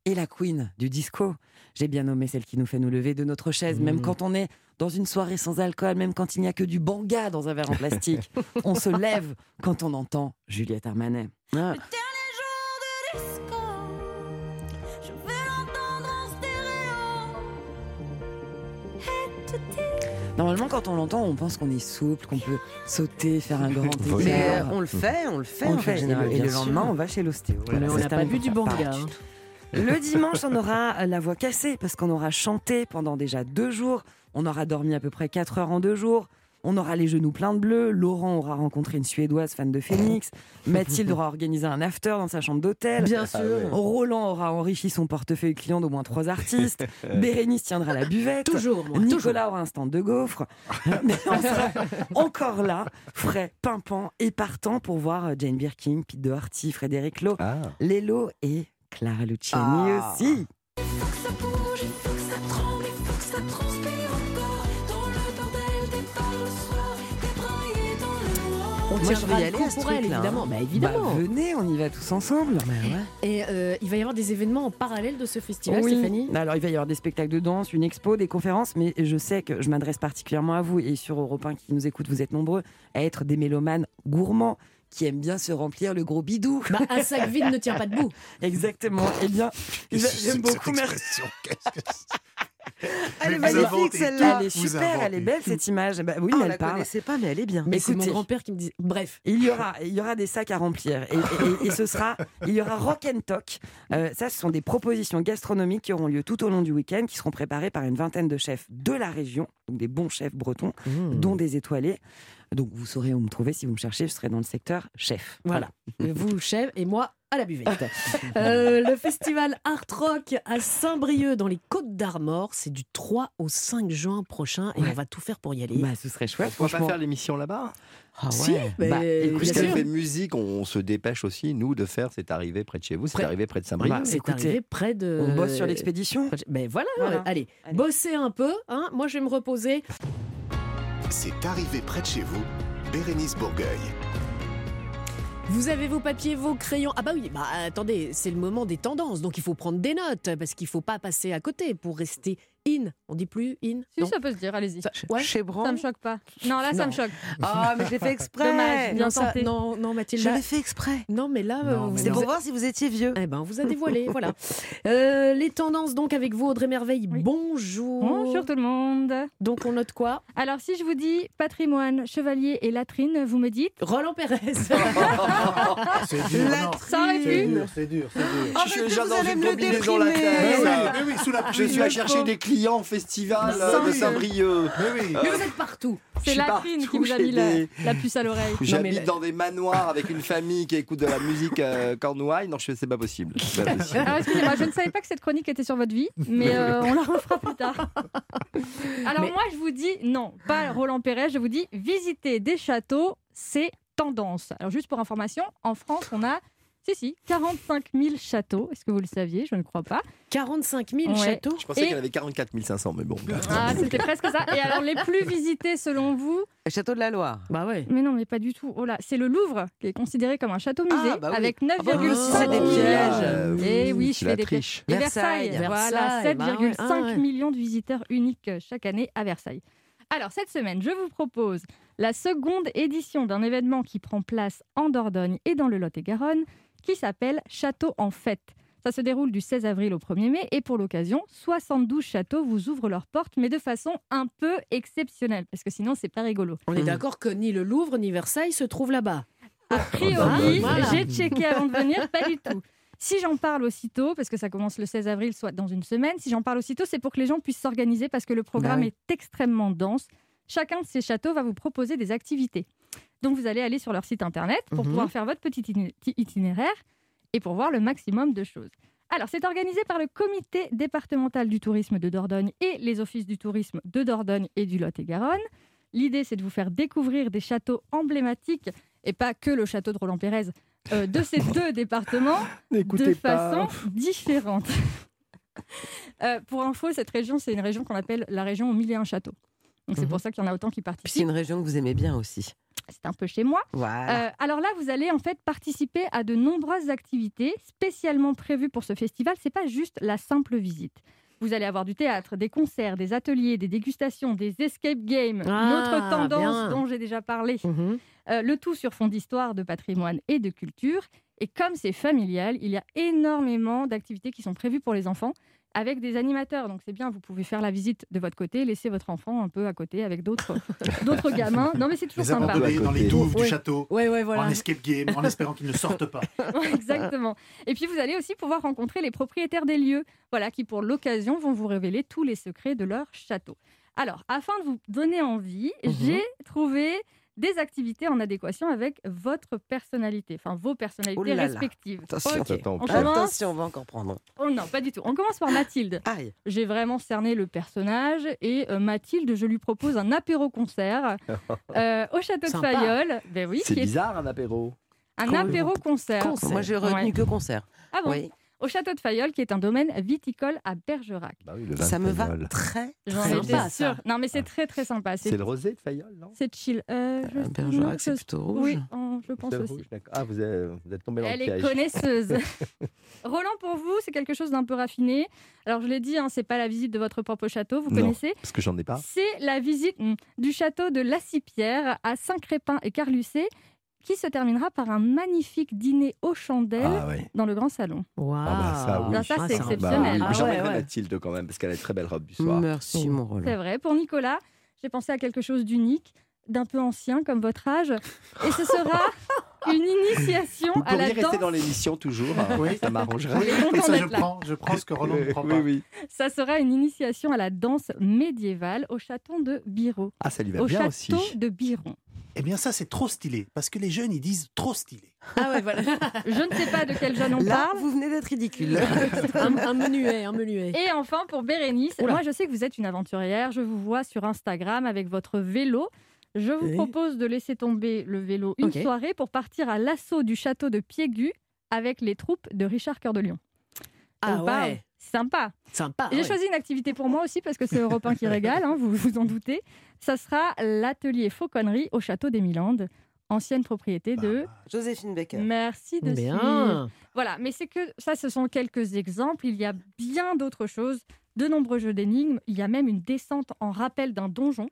Et la queen du disco. J'ai bien nommé celle qui nous fait nous lever de notre chaise, même quand on est dans une soirée sans alcool, même quand il n'y a que du banga dans un verre en plastique. on se lève quand on entend Juliette Armanet. Ah. Normalement, quand on l'entend, on pense qu'on est souple, qu'on peut sauter, faire un grand écart. Mais on le fait, on le fait, On le fait. Et général, le, et le lendemain, on va chez l'ostéo. Mais Voilà, on n'a pas vu du banga. Le dimanche, on aura la voix cassée parce qu'on aura chanté pendant déjà deux jours. On aura dormi à peu près 4 heures en deux jours. On aura les genoux pleins de bleu. Laurent aura rencontré une Suédoise fan de Phoenix. Mathilde aura organisé un after dans sa chambre d'hôtel. Bien sûr. Ah ouais. Roland aura enrichi son portefeuille client d'au moins trois artistes. Bérénice tiendra la buvette. Toujours, moi, Nicolas toujours. aura un stand de gaufres. Mais on sera encore là, frais, pimpant et partant pour voir Jane Birkin, Pete Doherty, Frédéric Lowe, Lélo et Clara Luciani Ah. aussi. On Moi, je tiendra vais y le aller coup à ce pour elle, évidemment. hein. Bah, évidemment. Bah, venez, on y va tous ensemble. Et euh, il va y avoir des événements en parallèle de ce festival, Oui. Stéphanie? Alors, il va y avoir des spectacles de danse, une expo, des conférences, mais je sais que je m'adresse particulièrement à vous et sur Europe 1 qui nous écoute, vous êtes nombreux à être des mélomanes gourmands qui aiment bien se remplir le gros bidou. Bah, un sac vide ne tient pas debout. Exactement. Eh bien, j'aime beaucoup. Merci. Elle est magnifique celle-là. Elle est super, elle est belle cette image. Bah oui, Ah, mais elle la parle. connaissait pas, mais elle est bien. Mais c'est mon Écoutez. grand-père qui me dit. Bref. Il y aura, il y aura des sacs à remplir et, et- et ce sera, il y aura Rock and Talk. Euh, ça, ce sont des propositions gastronomiques qui auront lieu tout au long du week-end, qui seront préparées par une vingtaine de chefs de la région, donc des bons chefs bretons, Mmh. dont des étoilés. Donc vous saurez où me trouver si vous me cherchez. Je serai dans le secteur chef. Voilà. Vous, chef, et moi, à la buvette. Euh, le festival Art Rock à Saint-Brieuc, dans les Côtes d'Armor, c'est du 3 au 5 juin prochain et Ouais. on va tout faire pour y aller. Bah, ce serait chouette. On va pas faire l'émission là-bas Ah Si, ouais. mais Bah, Puisqu'elle fait musique, on se dépêche aussi, nous, de faire C'est arrivé près de chez vous, c'est Près- arrivé près de Saint-Brieuc. Bah, c'est écoutez, arrivé près de. On bosse sur l'expédition. Ben voilà, Voilà. euh, allez, bossez un peu. Hein. Moi, je vais me reposer. C'est arrivé près de chez vous, Bérénice Bourgueil. Vous avez vos papiers, vos crayons. Ah bah oui, bah attendez, c'est le moment des tendances, donc il faut prendre des notes parce qu'il faut pas passer à côté pour rester in. On dit plus in. Si, non ça peut se dire, allez-y. Ouais. Chez Bran Ça me choque pas. Non, là, ça me choque. Ah, mais j'ai fait exprès. Dommage, bien non, ça- non, non, Mathilde. Je l'ai fait exprès. Non, mais là, euh, C'est pour voir si vous étiez vieux. Eh ben, on vous a dévoilé, voilà. Euh, les tendances donc avec vous, Audrey Merveille. Oui. Bonjour. Bonjour tout le monde. Donc on note quoi? Alors, si je vous dis patrimoine, chevalier et latrine, vous me dites? Roland Pérez. C'est dur. Ça aurait C'est pu. dur, c'est dur, c'est dur. Oh, je suis déjà dans une combinaison déprimer. latex. Mais oui, mais oui, sous la Je suis à chercher des clients au festival euh, de. Saint-Brieuc. Mais oui. Mais vous êtes partout. C'est latrine qui vous a mis la, des- la puce à l'oreille. Mais J'habite la- dans des manoirs avec une famille qui écoute de la musique euh, cornouaille. Non, je c'est pas possible. Pas possible. Alors, excusez-moi, je ne savais pas que cette chronique était sur votre vie, mais euh, on la refera plus tard. Alors, Mais- moi, je vous dis non, pas Roland Pérez, je vous dis visiter des châteaux, c'est tendance. Alors, juste pour information, en France, on a. Si, si, 45 000 châteaux. Est-ce que vous le saviez? Je ne crois pas. 45 000 Ouais. châteaux? Je pensais Et- qu'il y en avait 44 500, mais bon. Ah, c'était presque ça. Et alors, les plus visités selon vous? Le château de la Loire. Bah ouais. Mais non, mais pas du tout. Oh là, c'est le Louvre qui est considéré comme un château-musée Ah, bah oui. avec Ah bah oui, 9,6 c'est des pièges. Euh, Et oui, je fais des triche. Et Versailles. Versailles, voilà, Versailles, bah ouais. 7,5 Ah ouais. millions de visiteurs uniques chaque année à Versailles. Alors, cette semaine, je vous propose la seconde édition d'un événement qui prend place en Dordogne et dans le Lot-et-Garonne, qui s'appelle Château en fête. Ça se déroule du 16 avril au 1er mai et pour l'occasion, 72 châteaux vous ouvrent leurs portes, mais de façon un peu exceptionnelle, parce que sinon, c'est pas rigolo. On est d'accord que ni le Louvre ni Versailles se trouvent là-bas. A priori, Voilà. j'ai checké avant de venir, pas du tout. Si j'en parle aussitôt, parce que ça commence le 16 avril, soit dans une semaine, si j'en parle aussitôt, c'est pour que les gens puissent s'organiser parce que le programme Bah oui. est extrêmement dense. Chacun de ces châteaux va vous proposer des activités. Donc vous allez aller sur leur site internet pour Mhm. pouvoir faire votre petit itiné- itinéraire et pour voir le maximum de choses. Alors, c'est organisé par le comité départemental du tourisme de Dordogne et les offices du tourisme de Dordogne et du Lot-et-Garonne. L'idée, c'est de vous faire découvrir des châteaux emblématiques et pas que le château de Roland Pérez euh, de ces deux départements de pas. façon différente. Euh, pour info, cette région, c'est une région qu'on appelle la région aux mille et un châteaux. Donc c'est Mhm. pour ça qu'il y en a autant qui Puis c'est participent. une région que vous aimez bien aussi. C'est un peu chez moi. Voilà. Euh, alors là, vous allez en fait participer à de nombreuses activités spécialement prévues pour ce festival. C'est pas juste la simple visite. Vous allez avoir du théâtre, des concerts, des ateliers, des dégustations, des escape games, Ah, notre tendance bien. dont j'ai déjà parlé. Mhm. Euh, le tout sur fond d'histoire, de patrimoine et de culture. Et comme c'est familial, il y a énormément d'activités qui sont prévues pour les enfants avec des animateurs. Donc c'est bien, vous pouvez faire la visite de votre côté, laisser votre enfant un peu à côté avec d'autres d'autres gamins. Non mais c'est toujours Les sympa. dans les douves du château. Ouais, ouais, voilà. En escape game, en espérant qu'ils ne sortent pas. Ouais, Exactement. Et puis vous allez aussi pouvoir rencontrer les propriétaires des lieux, voilà, qui pour l'occasion vont vous révéler tous les secrets de leur château. Alors, afin de vous donner envie, Mhm. j'ai trouvé des activités en adéquation avec votre personnalité, enfin vos personnalités Oh là là. respectives. Attention, Ok. Attends, On commence. Attention, on va encore prendre. Oh non, pas du tout. On commence par Mathilde. Aïe. J'ai vraiment cerné le personnage et euh, Mathilde, je lui propose un apéro-concert euh, au château Sympa. de Fayol. Ben oui, C'est est bizarre un apéro. un apéro-concert. Concert. Moi, j'ai retenu Ouais. que concert. Ah bon Oui. Au château de Fayol, qui est un domaine viticole à Bergerac. Bah oui, Ça me va très, J'en très bien. sûre. Non, mais c'est très très sympa. C'est le rosé de Fayol, non? C'est chill. Euh, je- Euh, Bergerac, c'est plutôt rouge. Oui, je pense aussi. rouge. Ah, vous êtes, vous êtes tombé dans Elle le est piège. connaisseuse. Roland, pour vous, c'est quelque chose d'un peu raffiné. Alors, je l'ai dit, hein, c'est pas la visite de votre propre château, vous Non, connaissez parce que j'en ai pas. C'est la visite hmm, du château de Lassipierre à Saint-Crépin et Carlucé, qui se terminera par un magnifique dîner aux chandelles Ah ouais. dans le grand salon. Waouh. Ah bah ça, oui. Ah, ça, c'est sympa. exceptionnel. Bah, Ah J'emmènerai ouais, ouais. Mathilde quand même, parce qu'elle a une très belle robe du soir. Merci, mon Roland. C'est vrai. Pour Nicolas, j'ai pensé à quelque chose d'unique, d'un peu ancien comme votre âge. Et ce sera une initiation Vous à la pourriez danse. rester dans l'émission toujours, hein, Oui. ça m'arrangerait. Et ça, je prends, je prends ce que Roland ne prend oui, pas. oui. Ça sera une initiation à la danse médiévale au château de Biro. Ah, ça lui va Au bien château aussi. de Biron. Eh bien, ça, c'est trop stylé. Parce que les jeunes, ils disent trop stylé. Ah ouais, voilà. Je ne sais pas de quel jeune on Là, parle. vous venez d'être ridicule. un, un menuet, un menuet. Et enfin, pour Bérénice, Oula. moi je sais que vous êtes une aventurière. Je vous vois sur Instagram avec votre vélo. Je vous propose de laisser tomber le vélo une soirée pour partir à l'assaut du château de Piégu avec les troupes de Richard Cœur de Lion. Ah ouais. Sympa. Sympa. J'ai ouais. choisi une activité pour moi aussi parce que c'est Europe 1 qui régale, hein, vous vous en doutez. Ça sera l'atelier fauconnerie au château des Milandes, ancienne propriété de. Joséphine Baker. Merci de suivre. Bien. Voilà, mais c'est que ça, ce sont quelques exemples. Il y a bien d'autres choses de nombreux jeux d'énigmes. Il y a même une descente en rappel d'un donjon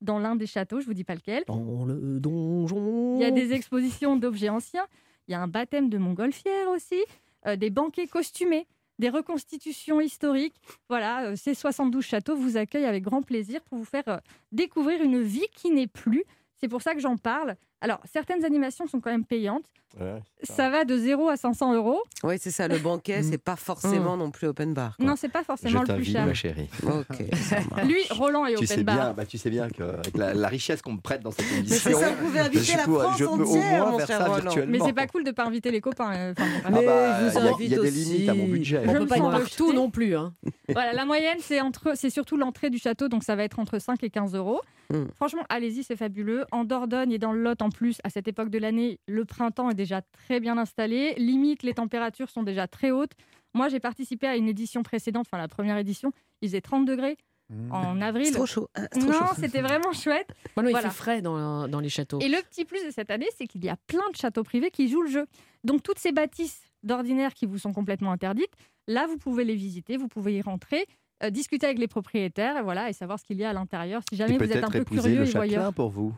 dans l'un des châteaux, je vous dis pas lequel. Dans le donjon. Il y a des expositions d'objets anciens. Il y a un baptême de montgolfière aussi, euh, des banquets costumés, des reconstitutions historiques. Voilà, euh, ces 72 châteaux vous accueillent avec grand plaisir pour vous faire euh, découvrir une vie qui n'est plus. C'est pour ça que j'en parle. Alors, certaines animations sont quand même payantes. Ça va de 0 à 500 euros. Oui, c'est ça, le banquet, c'est pas forcément non plus open bar. quoi. Non, c'est pas forcément le plus t'invite, cher. ma chérie. Lui, Roland est Tu open sais bar. bien, bah, tu sais bien qu'avec la, la richesse qu'on me prête dans cette émission, c'est ça, vous pouvez inviter je la France je peux au entière, moins mon faire cher ça Roland. virtuellement. Mais c'est pas cool de pas inviter les copains. euh, enfin, Ah bah, il y il y a des limites à mon budget. On Je peut me pas sens partout non plus. Hein. Voilà, la moyenne, c'est entre, c'est surtout l'entrée du château, donc ça va être entre 5 et 15 euros. Hmm. Franchement, allez-y, c'est fabuleux. En Dordogne et dans le Lot, en plus, à cette époque de l'année, le printemps est déjà très bien installé. Limite, les températures sont déjà très hautes. Moi, j'ai participé à une édition précédente, enfin la première édition, il faisait 30 degrés en avril. C'est trop chaud. Ah, c'est trop non, chaud. c'était vraiment chouette. Bon, non, il Voilà. fait frais dans, dans les châteaux. Et le petit plus de cette année, c'est qu'il y a plein de châteaux privés qui jouent le jeu. Donc toutes ces bâtisses d'ordinaire qui vous sont complètement interdites, là vous pouvez les visiter, vous pouvez y rentrer, euh, discuter avec les propriétaires, et voilà, et savoir ce qu'il y a à l'intérieur. Si jamais Et vous êtes un peu curieux le et voyeur. pour vous.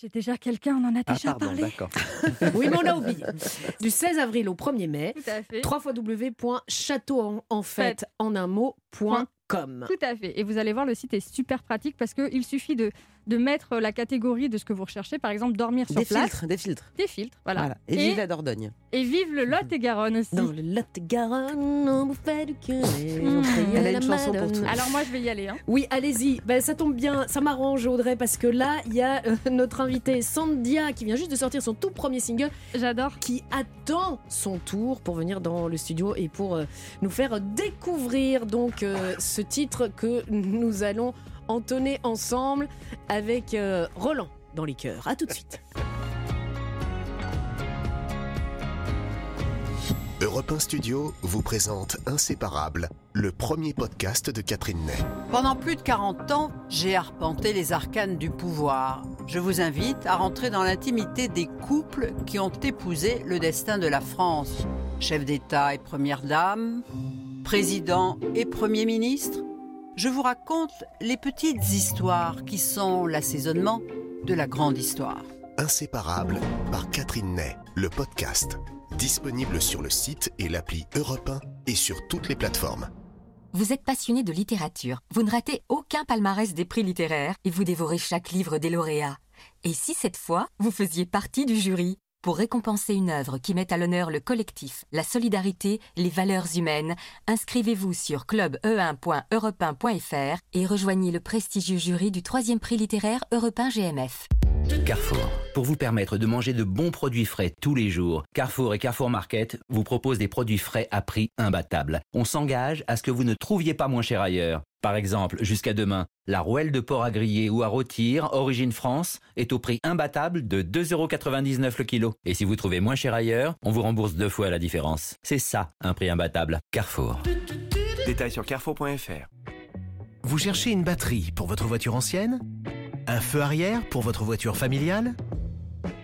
J'ai déjà quelqu'un, on en a Ah, déjà pardon, parlé. d'accord. Oui, mais on l'a oublié. Du 16 avril au 1er mai, Tout à fait. www.château Tout à fait. Et vous allez voir, le site est super pratique parce qu'il suffit de, de mettre la catégorie de ce que vous recherchez. Par exemple, dormir sur Des place. filtres, des filtres. Des filtres, voilà. Voilà. Et vive la Dordogne. et vive le Lot-et-Garonne aussi. Dans le Lot-et-Garonne, on vous fait du cœur. Mmh. Elle a une chanson pour tout. Alors moi, je vais y aller. hein. Oui, allez-y. Ben, ça tombe bien, ça m'arrange Audrey parce que là, il y a euh, notre invitée Sandia qui vient juste de sortir son tout premier single. J'adore. Qui attend son tour pour venir dans le studio et pour euh, nous faire découvrir donc euh, ce titre que nous allons entonner ensemble avec euh, Roland dans les cœurs. À tout de suite. Europe 1 Studio vous présente Inséparable, le premier podcast de Catherine Ney. Pendant plus de 40 ans, j'ai arpenté les arcanes du pouvoir. Je vous invite à rentrer dans l'intimité des couples qui ont épousé le destin de la France. Chef d'État et Première Dame, président et Premier ministre. Je vous raconte les petites histoires qui sont l'assaisonnement de la grande histoire. Inséparable par Catherine Ney, le podcast. Disponible sur le site et l'appli Europe 1 et sur toutes les plateformes. Vous êtes passionné de littérature, vous ne ratez aucun palmarès des prix littéraires et vous dévorez chaque livre des lauréats. Et si cette fois, vous faisiez partie du jury? Pour récompenser une œuvre qui met à l'honneur le collectif, la solidarité, les valeurs humaines, inscrivez-vous sur clube1.europe1.fr et rejoignez le prestigieux jury du troisième prix littéraire Europe 1 GMF. Carrefour. Pour vous permettre de manger de bons produits frais tous les jours, Carrefour et Carrefour Market vous proposent des produits frais à prix imbattable. On s'engage à ce que vous ne trouviez pas moins cher ailleurs. Par exemple, jusqu'à demain, la rouelle de porc à griller ou à rôtir, origine France, est au prix imbattable de 2,99€ le kilo. Et si vous trouvez moins cher ailleurs, on vous rembourse deux fois la différence. C'est ça, un prix imbattable. Carrefour. Détails sur carrefour.fr. Vous cherchez une batterie pour votre voiture ancienne? Un feu arrière pour votre voiture familiale?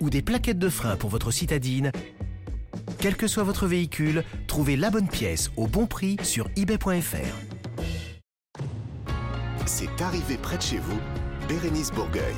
Ou des plaquettes de frein pour votre citadine? Quel que soit votre véhicule, trouvez la bonne pièce au bon prix sur eBay.fr. C'est arrivé près de chez vous, Bérénice Bourgueil.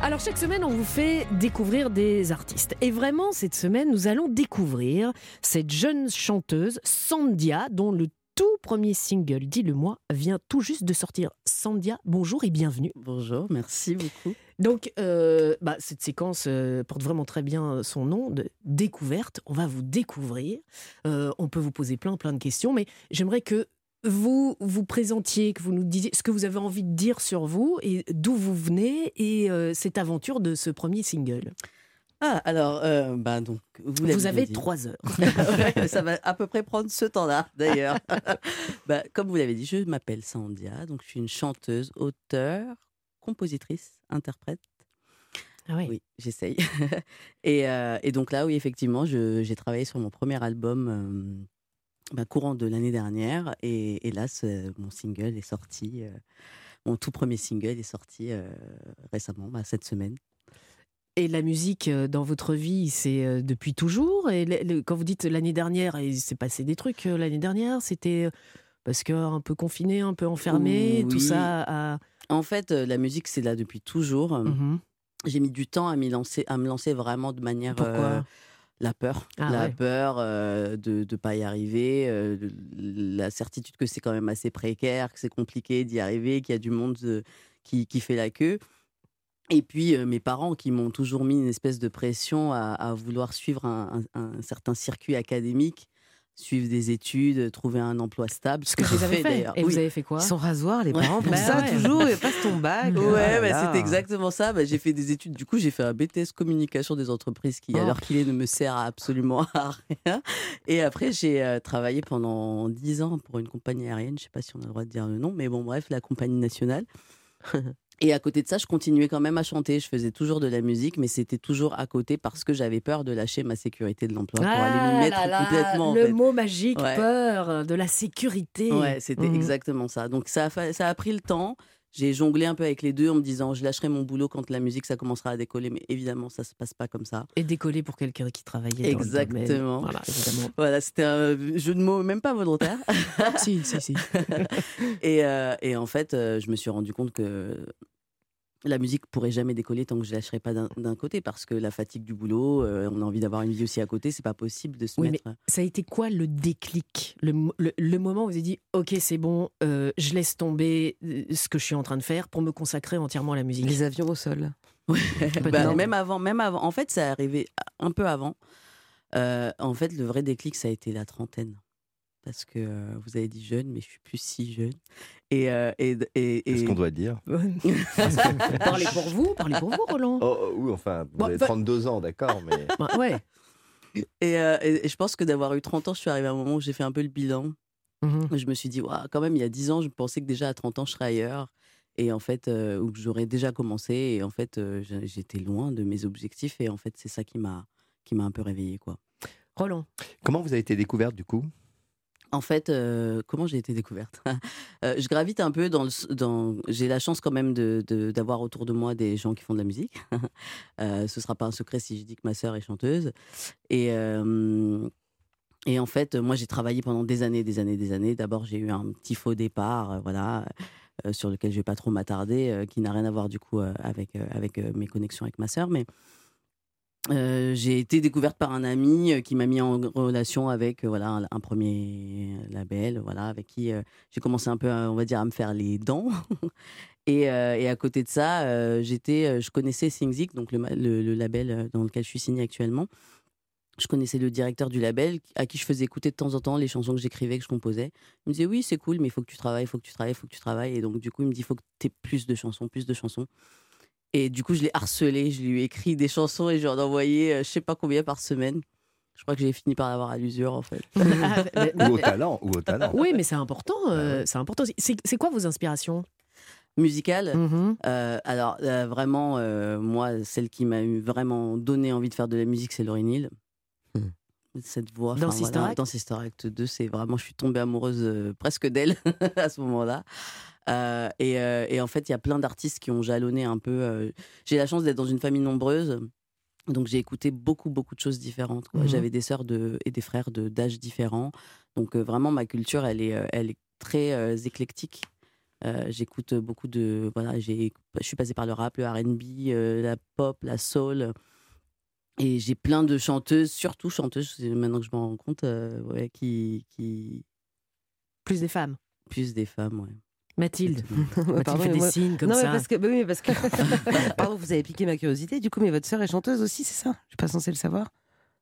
Alors chaque semaine, on vous fait découvrir des artistes. Et vraiment, cette semaine, nous allons découvrir cette jeune chanteuse, Sandia, dont le tout premier single, Dis-le-moi, vient tout juste de sortir. Sandia, bonjour et bienvenue. Bonjour, merci beaucoup. Donc, euh, bah, cette séquence euh, porte vraiment très bien son nom, de découverte. On va vous découvrir. Euh, on peut vous poser plein, plein de questions, mais j'aimerais que vous vous présentiez, que vous nous disiez ce que vous avez envie de dire sur vous et d'où vous venez et euh, cette aventure de ce premier single. Ah, alors, euh, bah donc, vous, avez trois heures. Ouais, ça va à peu près prendre ce temps-là, d'ailleurs. Bah, comme vous l'avez dit, je m'appelle Sandia, donc je suis une chanteuse, auteure, compositrice, interprète. Ah oui. Oui, j'essaye. et, euh, et donc là, oui, effectivement, j'ai travaillé sur mon premier album euh, bah, courant de l'année dernière. Et, là, ce- mon single est sorti. euh, mon tout premier single est sorti euh, récemment, bah, cette semaine. Et la musique euh, dans votre vie, c'est euh, depuis toujours? Et le- le- quand vous dites l'année dernière, il s'est passé des trucs euh, l'année dernière, c'était euh, parce que un peu confiné, un peu enfermé, tout ça. a- En fait, euh, la musique, c'est là depuis toujours. Mhm. J'ai mis du temps à, lancer, à me lancer vraiment de manière. Pourquoi? euh, la peur. Ah la ouais. peur euh, de ne pas y arriver, euh, de- la certitude que c'est quand même assez précaire, que c'est compliqué d'y arriver, qu'il y a du monde euh, qui, qui fait la queue. Et puis mes parents qui m'ont toujours mis une espèce de pression à, à vouloir suivre un, un- un certain circuit académique, suivre des études, trouver un emploi stable. Ce que vous avez fait. d'ailleurs. Et vous avez fait quoi Ils sont rasoirs, les parents, pour Bah ça, ouais. toujours, et passe ton bac. Ouais, Oh là bah, c'était exactement ça. Bah, j'ai fait des études. Du coup, j'ai fait un BTS communication des entreprises qui, à Oh. qu'il est, ne me sert absolument à rien. Et après, j'ai euh, travaillé pendant 10 ans pour une compagnie aérienne. Je sais pas si on a le droit de dire le nom, mais bon, bref, la compagnie nationale. Et à côté de ça, je continuais quand même à chanter. Je faisais toujours de la musique, mais c'était toujours à côté parce que j'avais peur de lâcher ma sécurité de l'emploi pour aller m'y Ah mettre là complètement. en le fait. mot magique, Ouais. peur, de la sécurité. Ouais, c'était Mhm. exactement ça. Donc ça a, ça a pris le temps. J'ai jonglé un peu avec les deux en me disant je lâcherai mon boulot quand la musique ça commencera à décoller, mais évidemment ça se passe pas comme ça. Et décoller pour quelqu'un qui travaillait dans le domaine. Exactement. Voilà, évidemment. Voilà, c'était un jeu de mots même pas volontaire. si, si, si. et, euh, et en fait, euh, je me suis rendu compte que la musique pourrait jamais décoller tant que je lâcherais pas d'un côté parce que la fatigue du boulot, euh, on a envie d'avoir une vie aussi à côté, c'est pas possible de se Oui, mettre. mais ça a été quoi le déclic? Le, mo- le- le moment où vous avez dit Ok, c'est bon, euh, je laisse tomber euh, ce que je suis en train de faire pour me consacrer entièrement à la musique? Les avions au sol. Bah, même avant, même avant. En fait, ça est arrivé un peu avant. Euh, en fait, le vrai déclic, ça a été la trentaine. Parce que euh, vous avez dit jeune, mais je suis plus si jeune. Et, euh, et, et, Qu'est-ce et- qu'on doit dire Parlez pour vous, parlez pour vous, Roland. Oh, oh, oui, enfin, vous Bon, avez bah- 32 ans, d'accord, mais. Bah, ouais. Et, euh, et- et je pense que d'avoir eu 30 ans, je suis arrivée à un moment où j'ai fait un peu le bilan. Mhm. Je me suis dit, Ouah, quand même, il y a 10 ans, je pensais que déjà à 30 ans, je serais ailleurs. Et en fait, euh, ou que j'aurais déjà commencé. Et en fait, euh, j'étais loin de mes objectifs. Et en fait, c'est ça qui m'a qui m'a un peu réveillée, quoi. Roland. Comment vous avez été découverte du coup? En fait, euh, comment j'ai été découverte? Euh, Je gravite un peu dans le. j'ai la chance quand même de- de- d'avoir autour de moi des gens qui font de la musique. euh, ce sera pas un secret si je dis que ma sœur est chanteuse. Et. et en fait, moi, j'ai travaillé pendant des années, des années, des années. D'abord, j'ai eu un petit faux départ, voilà, sur lequel je vais pas trop m'attarder, qui n'a rien à voir du coup avec avec mes connexions avec ma sœur, mais euh, j'ai été découverte par un ami euh, qui m'a mis en relation avec euh, voilà un, premier label voilà avec qui j'ai commencé un peu à, on va dire à me faire les dents. Et, à côté de ça j'étais je connaissais Singzik donc le, label dans lequel je suis signée actuellement. Je connaissais le directeur du label à qui je faisais écouter de temps en temps les chansons que j'écrivais que je composais. Il me disait oui c'est cool mais il faut que tu travailles il faut que tu travailles il faut que tu travailles. Et donc du coup il me dit il faut que tu aies plus de chansons plus de chansons et du coup, je l'ai harcelé, je lui ai écrit des chansons et je lui en ai envoyé euh, je sais pas combien par semaine. Je crois que j'ai fini par l'avoir à l'usure en fait. Ou au talent, ou au talent. Oui, mais c'est important. euh, c'est important. C'est quoi vos inspirations? Musicale Mhm. euh, Alors euh, vraiment, euh, moi, celle qui m'a vraiment donné envie de faire de la musique, c'est Lauryn Hill. Cette voix. Dans Sister Act? Dans Sister Act 2, c'est vraiment, je suis tombée amoureuse euh, presque d'elle à ce moment-là. Euh, et, euh, et en fait, il y a plein d'artistes qui ont jalonné un peu. euh, J'ai la chance d'être dans une famille nombreuse. Donc j'ai écouté beaucoup beaucoup de choses différentes. Mhm. J'avais des sœurs de, et des frères de d'âge différents. Donc vraiment ma culture elle est elle est très éclectique. Euh, J'écoute beaucoup de voilà j'ai je suis passée par le rap, le R&B, euh, la pop, la soul. Et j'ai plein de chanteuses, surtout chanteuses, maintenant que je m'en rends compte, euh, ouais, qui, qui. Plus des femmes. Plus des femmes, ouais. Mathilde. Mathilde Pardon, fait mais des moi- signes comme non, ça. Mais parce que, bah oui, mais parce que... Pardon, vous avez piqué ma curiosité. Du coup, mais votre sœur est chanteuse aussi, c'est ça? Je suis pas censée le savoir.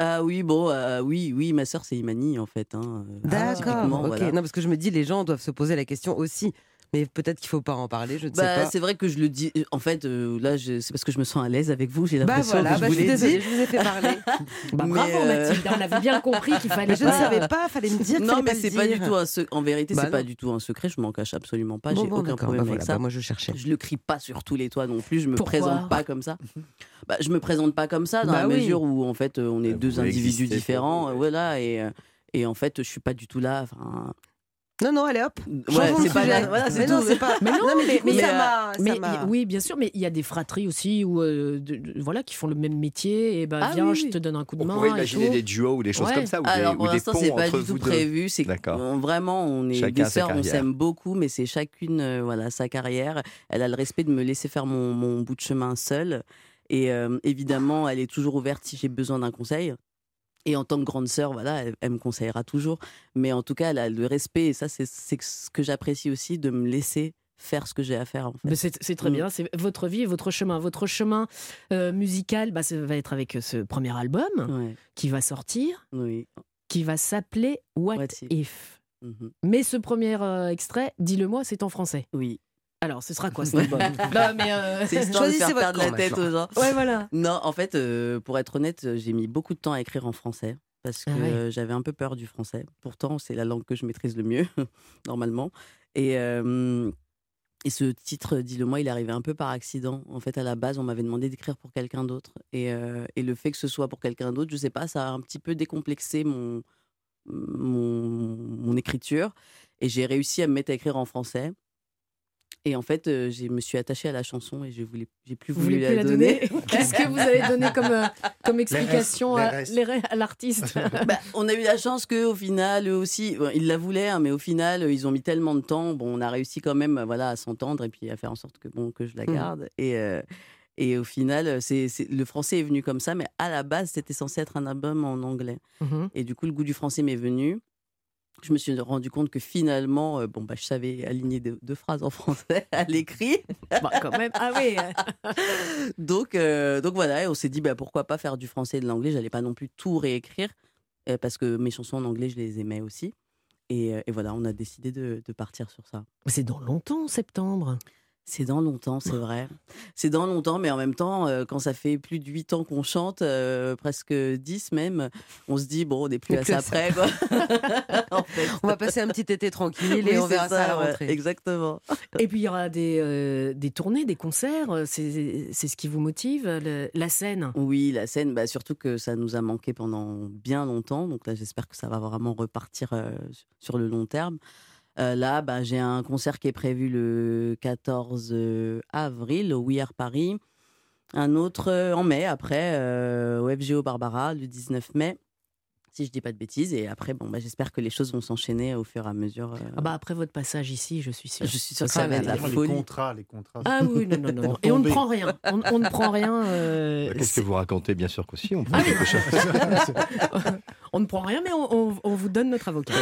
Ah oui, bon, euh, oui, oui, ma sœur c'est Imani en fait. hein, D'accord. typiquement, Ok. voilà. Non, parce que je me dis, les gens doivent se poser la question aussi. Mais peut-être qu'il faut pas en parler. Je ne sais Bah, pas. c'est vrai que je le dis. En fait, euh, là, je- c'est parce que je me sens à l'aise avec vous. J'ai Bah l'impression voilà, que je bah, vous l'ai dit. je vous ai fait parler. Bah, Mais, bravo euh, Mathilde, on avait bien compris qu'il fallait Mais je ne savais pas, fallait me dire. Non, mais c'est pas du tout un secret. En vérité, Bah c'est pas du tout un secret. Je m'en cache absolument pas. Bon, J'ai bon, aucun problème bah avec voilà, ça. bah moi, je cherchais. Je le crie pas sur tous les toits non plus. Je me Pourquoi présente pas comme ça. Bah, je me présente pas comme ça dans Bah la oui. mesure où en fait euh, on est deux individus différents. Voilà et et en fait je suis pas du tout là. Enfin, Non, non, allez hop. Ouais, c'est pas sujet. la- voilà, c'est mais non, tout. c'est pas. Mais non, mais, du coup, mais, ça m'a- ça mais m'a- y- oui, bien sûr, mais il y a des fratries aussi où, euh, de- de- voilà, qui font le même métier. Et ben, Ah viens, oui, je te donne un coup de On main. pourrait et imaginer des duos ou des choses Ouais. comme ça, ou Alors des, pour ou des l'instant, ponts c'est pas du tout prévu. C'est D'accord. on- vraiment, on est Chacun sa sœurs, on s'aime beaucoup, mais c'est chacune euh, voilà sa carrière. Elle a le respect de me laisser faire mon, mon bout de chemin seule. Et euh, évidemment, elle est toujours ouverte si j'ai besoin d'un conseil. Et en tant que grande sœur, voilà, elle, elle me conseillera toujours. Mais en tout cas, elle a le respect, et ça, c'est ce que j'apprécie aussi, de me laisser faire ce que j'ai à faire. En fait. Mais C'est très Mm. bien, c'est votre vie et votre chemin. Votre chemin euh, musical bah, ça va être avec ce premier album qui va sortir, Oui. qui va s'appeler What, What If. Mhm. Mais ce premier euh, extrait, dis-le-moi, c'est en français. Oui. Alors, ce sera quoi cet album? Non, mais euh, C'est histoire de faire perdre la tête aux gens. Ouais, voilà. Non, en fait, euh, pour être honnête, euh, j'ai mis beaucoup de temps à écrire en français parce que Ah ouais. euh, j'avais un peu peur du français. Pourtant, c'est la langue que je maîtrise le mieux, normalement. Et, euh, et ce titre, dis-le-moi, il est arrivé un peu par accident. En fait, à la base, on m'avait demandé d'écrire pour quelqu'un d'autre. Et, euh, et le fait que ce soit pour quelqu'un d'autre, je sais pas, ça a un petit peu décomplexé mon, mon, mon écriture. Et j'ai réussi à me mettre à écrire en français. Et en fait, euh, je me suis attachée à la chanson et je voulais, j'ai plus voulu plus la, la donner. donner Qu'est-ce que vous avez donné comme, euh, comme explication les à, restes. les re- à l'artiste Bah, on a eu la chance qu'au final, eux aussi, bon, ils la voulaient, hein, mais au final, euh, ils ont mis tellement de temps. Bon, on a réussi quand même voilà, à s'entendre et puis à faire en sorte que, bon, que je la Mm. garde. Et, euh, et au final, c'est, le français est venu comme ça, mais à la base, c'était censé être un album en anglais. Mhm. Et du coup, le goût du français m'est venu. Je me suis rendu compte que finalement, euh, bon, bah, je savais aligner deux, deux phrases en français à l'écrit. Bah, quand même. Ah oui. donc, euh, donc voilà, on s'est dit bah, pourquoi pas faire du français et de l'anglais. J'allais pas non plus tout réécrire euh, parce que mes chansons en anglais, je les aimais aussi. Et, et voilà, on a décidé de, de partir sur ça. C'est dans longtemps, septembre. C'est dans longtemps, c'est vrai. C'est dans longtemps, mais en même temps, euh, quand ça fait plus de 8 ans qu'on chante, euh, presque 10 même, on se dit, bon, on n'est plus plus à ça. près. Quoi. En fait. On va passer un petit été tranquille et on verra ça, à la rentrée. Exactement. Et puis il y aura des, euh, des tournées, des concerts. C'est c'est ce qui vous motive, le- la scène? Oui, la scène, bah, surtout que ça nous a manqué pendant bien longtemps. Donc là, j'espère que ça va vraiment repartir euh, sur le long terme. Euh, là, bah, j'ai un concert qui est prévu le 14 euh, avril au We Are Paris. Un autre euh, en mai, après, au FGO Barbara, le 19 mai, si je dis pas de bêtises. Et après, bon, bah, j'espère que les choses vont s'enchaîner au fur et à mesure. euh. Ah bah après votre passage ici, je suis sûre. Je suis sûre que Ça ça va être la Les folie. contrats, les contrats. Ah oui, non, non, non. Et on ne prend rien. On, on ne prend rien. euh, Qu'est-ce que vous racontez? Bien sûr qu'aussi, Ah on prend quelque chose. On ne prend rien, mais on, on- on vous donne notre avocat.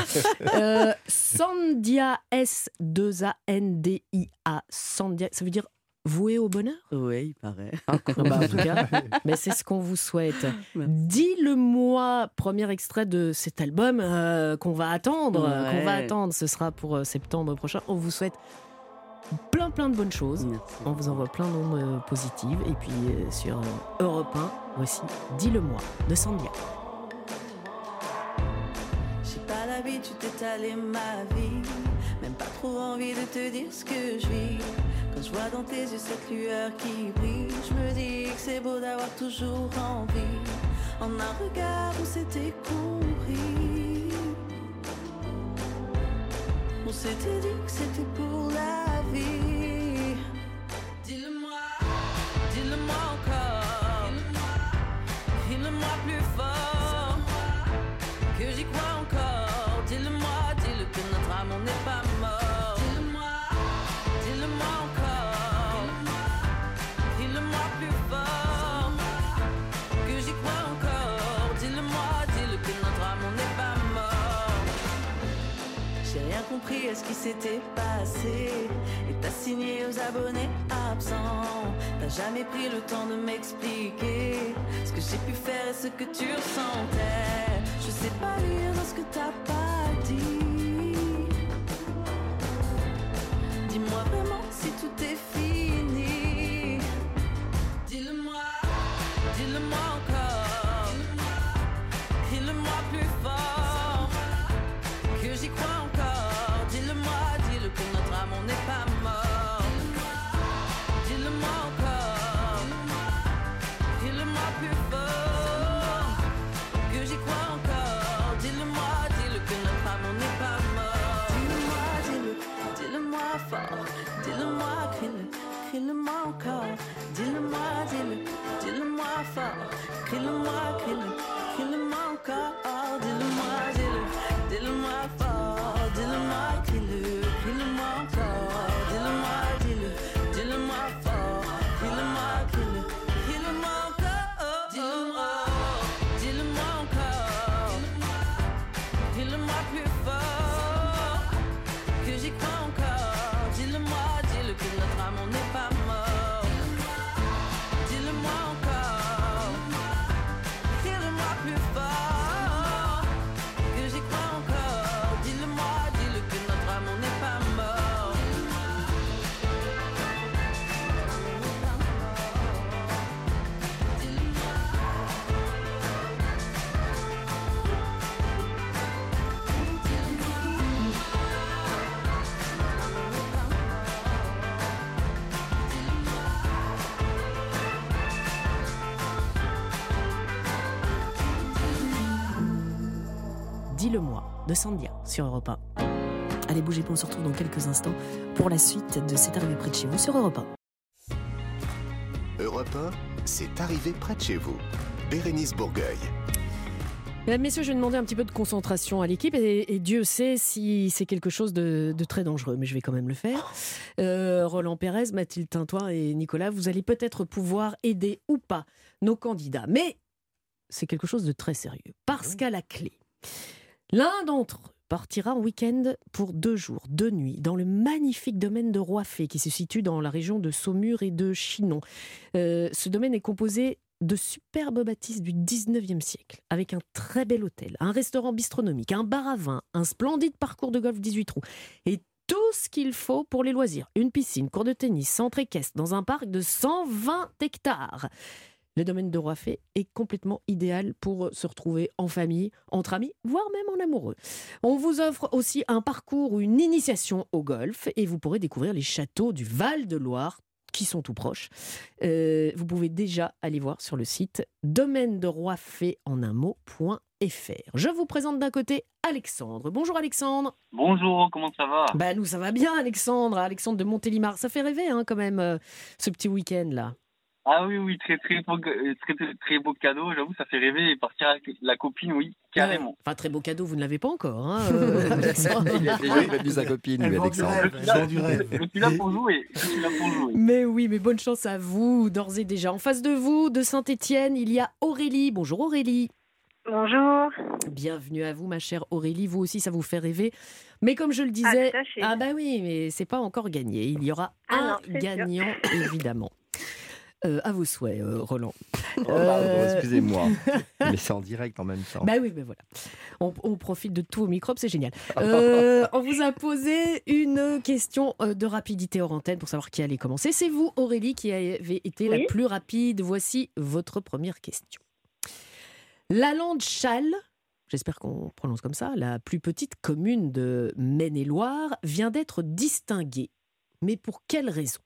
Euh, Sandia, S-2-A-N-D-I-A. Sandia, ça veut dire voué au bonheur? Oui, il paraît. Ah, bah, en tout cas, mais c'est ce qu'on vous souhaite. Dis-le-moi, premier extrait de cet album euh, qu'on va attendre. euh, Qu'on va attendre, ce sera pour euh, septembre prochain. On vous souhaite plein plein de bonnes choses. On vous envoie plein d'ondes euh, positives. Et puis euh, sur euh, Europe 1, voici Dis-le-moi de Sandia. J'ai pas l'habitude d'étaler ma vie, même pas trop envie de te dire ce que je vis. Je vois dans tes yeux cette lueur qui brille, je me dis que c'est beau d'avoir toujours envie. En un regard, on s'était compris. On s'était dit que c'était pour la s'était passé. Et t'as signé aux abonnés absents. T'as jamais pris le temps de m'expliquer ce que j'ai pu faire et ce que tu ressentais. Je sais pas lire dans ce que t'as pas dit. Dis-moi vraiment si tout est fini. Dis-le-moi de Sandia sur Europe 1. Allez, bougez pas, on se retrouve dans quelques instants pour la suite de C'est arrivé près de chez vous sur Europe 1. Europe 1, c'est arrivé près de chez vous. Bérénice Bourgueil. Mesdames, Messieurs, je vais demander un petit peu de concentration à l'équipe et, et Dieu sait si c'est quelque chose de, de très dangereux, mais je vais quand même le faire. Euh, Roland Pérez, Mathilde Tintoin et Nicolas, vous allez peut-être pouvoir aider ou pas nos candidats, mais c'est quelque chose de très sérieux parce qu'à la clé, l'un d'entre eux partira en week-end pour deux jours, deux nuits, dans le magnifique domaine de Roifé qui se situe dans la région de Saumur et de Chinon. Euh, ce domaine est composé de superbes bâtisses du 19e siècle, avec un très bel hôtel, un restaurant bistronomique, un bar à vin, un splendide parcours de golf 18 trous, et tout ce qu'il faut pour les loisirs. Une piscine, cours de tennis, centre équestre, dans un parc de 120 hectares. Le domaine de Roifé est complètement idéal pour se retrouver en famille, entre amis, voire même en amoureux. On vous offre aussi un parcours ou une initiation au golf et vous pourrez découvrir les châteaux du Val-de-Loire qui sont tout proches. Euh, vous pouvez déjà aller voir sur le site domaine de Roifé en un mot.fr. Je vous présente d'un côté Alexandre. Bonjour Alexandre. Bonjour, comment ça va? Bah nous ça va bien Alexandre, Alexandre de Montélimar. Ça fait rêver hein, quand même euh, ce petit week-end là. Ah oui, oui, très très beau, euh, très, très, beau cadeau, j'avoue, ça fait rêver. Et partir avec la copine, oui, carrément. Ouais. Enfin très beau cadeau, vous ne l'avez pas encore. Hein, euh, il a déjà prévenu sa copine, lui, Alexandre. Je suis là pour jouer, je suis là pour jouer. Mais oui, mais bonne chance à vous, d'ores et déjà. En face de vous, de Saint-Étienne, il y a Aurélie. Bonjour Aurélie. Bonjour. Bienvenue à vous, ma chère Aurélie. Vous aussi, ça vous fait rêver. Mais comme je le disais, Ah, à fait. ah bah oui, mais c'est pas encore gagné. Il y aura Ah un non, c'est sûr. gagnant, évidemment. Euh, à vos souhaits, euh, Roland. Oh, Euh, excusez-moi. Mais c'est en direct en même temps. Bah oui, mais voilà. On, on profite de tous vos microbes, c'est génial. Euh, on vous a posé une question de rapidité hors antenne pour savoir qui allait commencer. C'est vous, Aurélie, qui avez été la plus rapide. Voici votre première question. La Lande Châle, j'espère qu'on prononce comme ça, la plus petite commune de Maine-et-Loire, vient d'être distinguée. Mais pour quelle raison?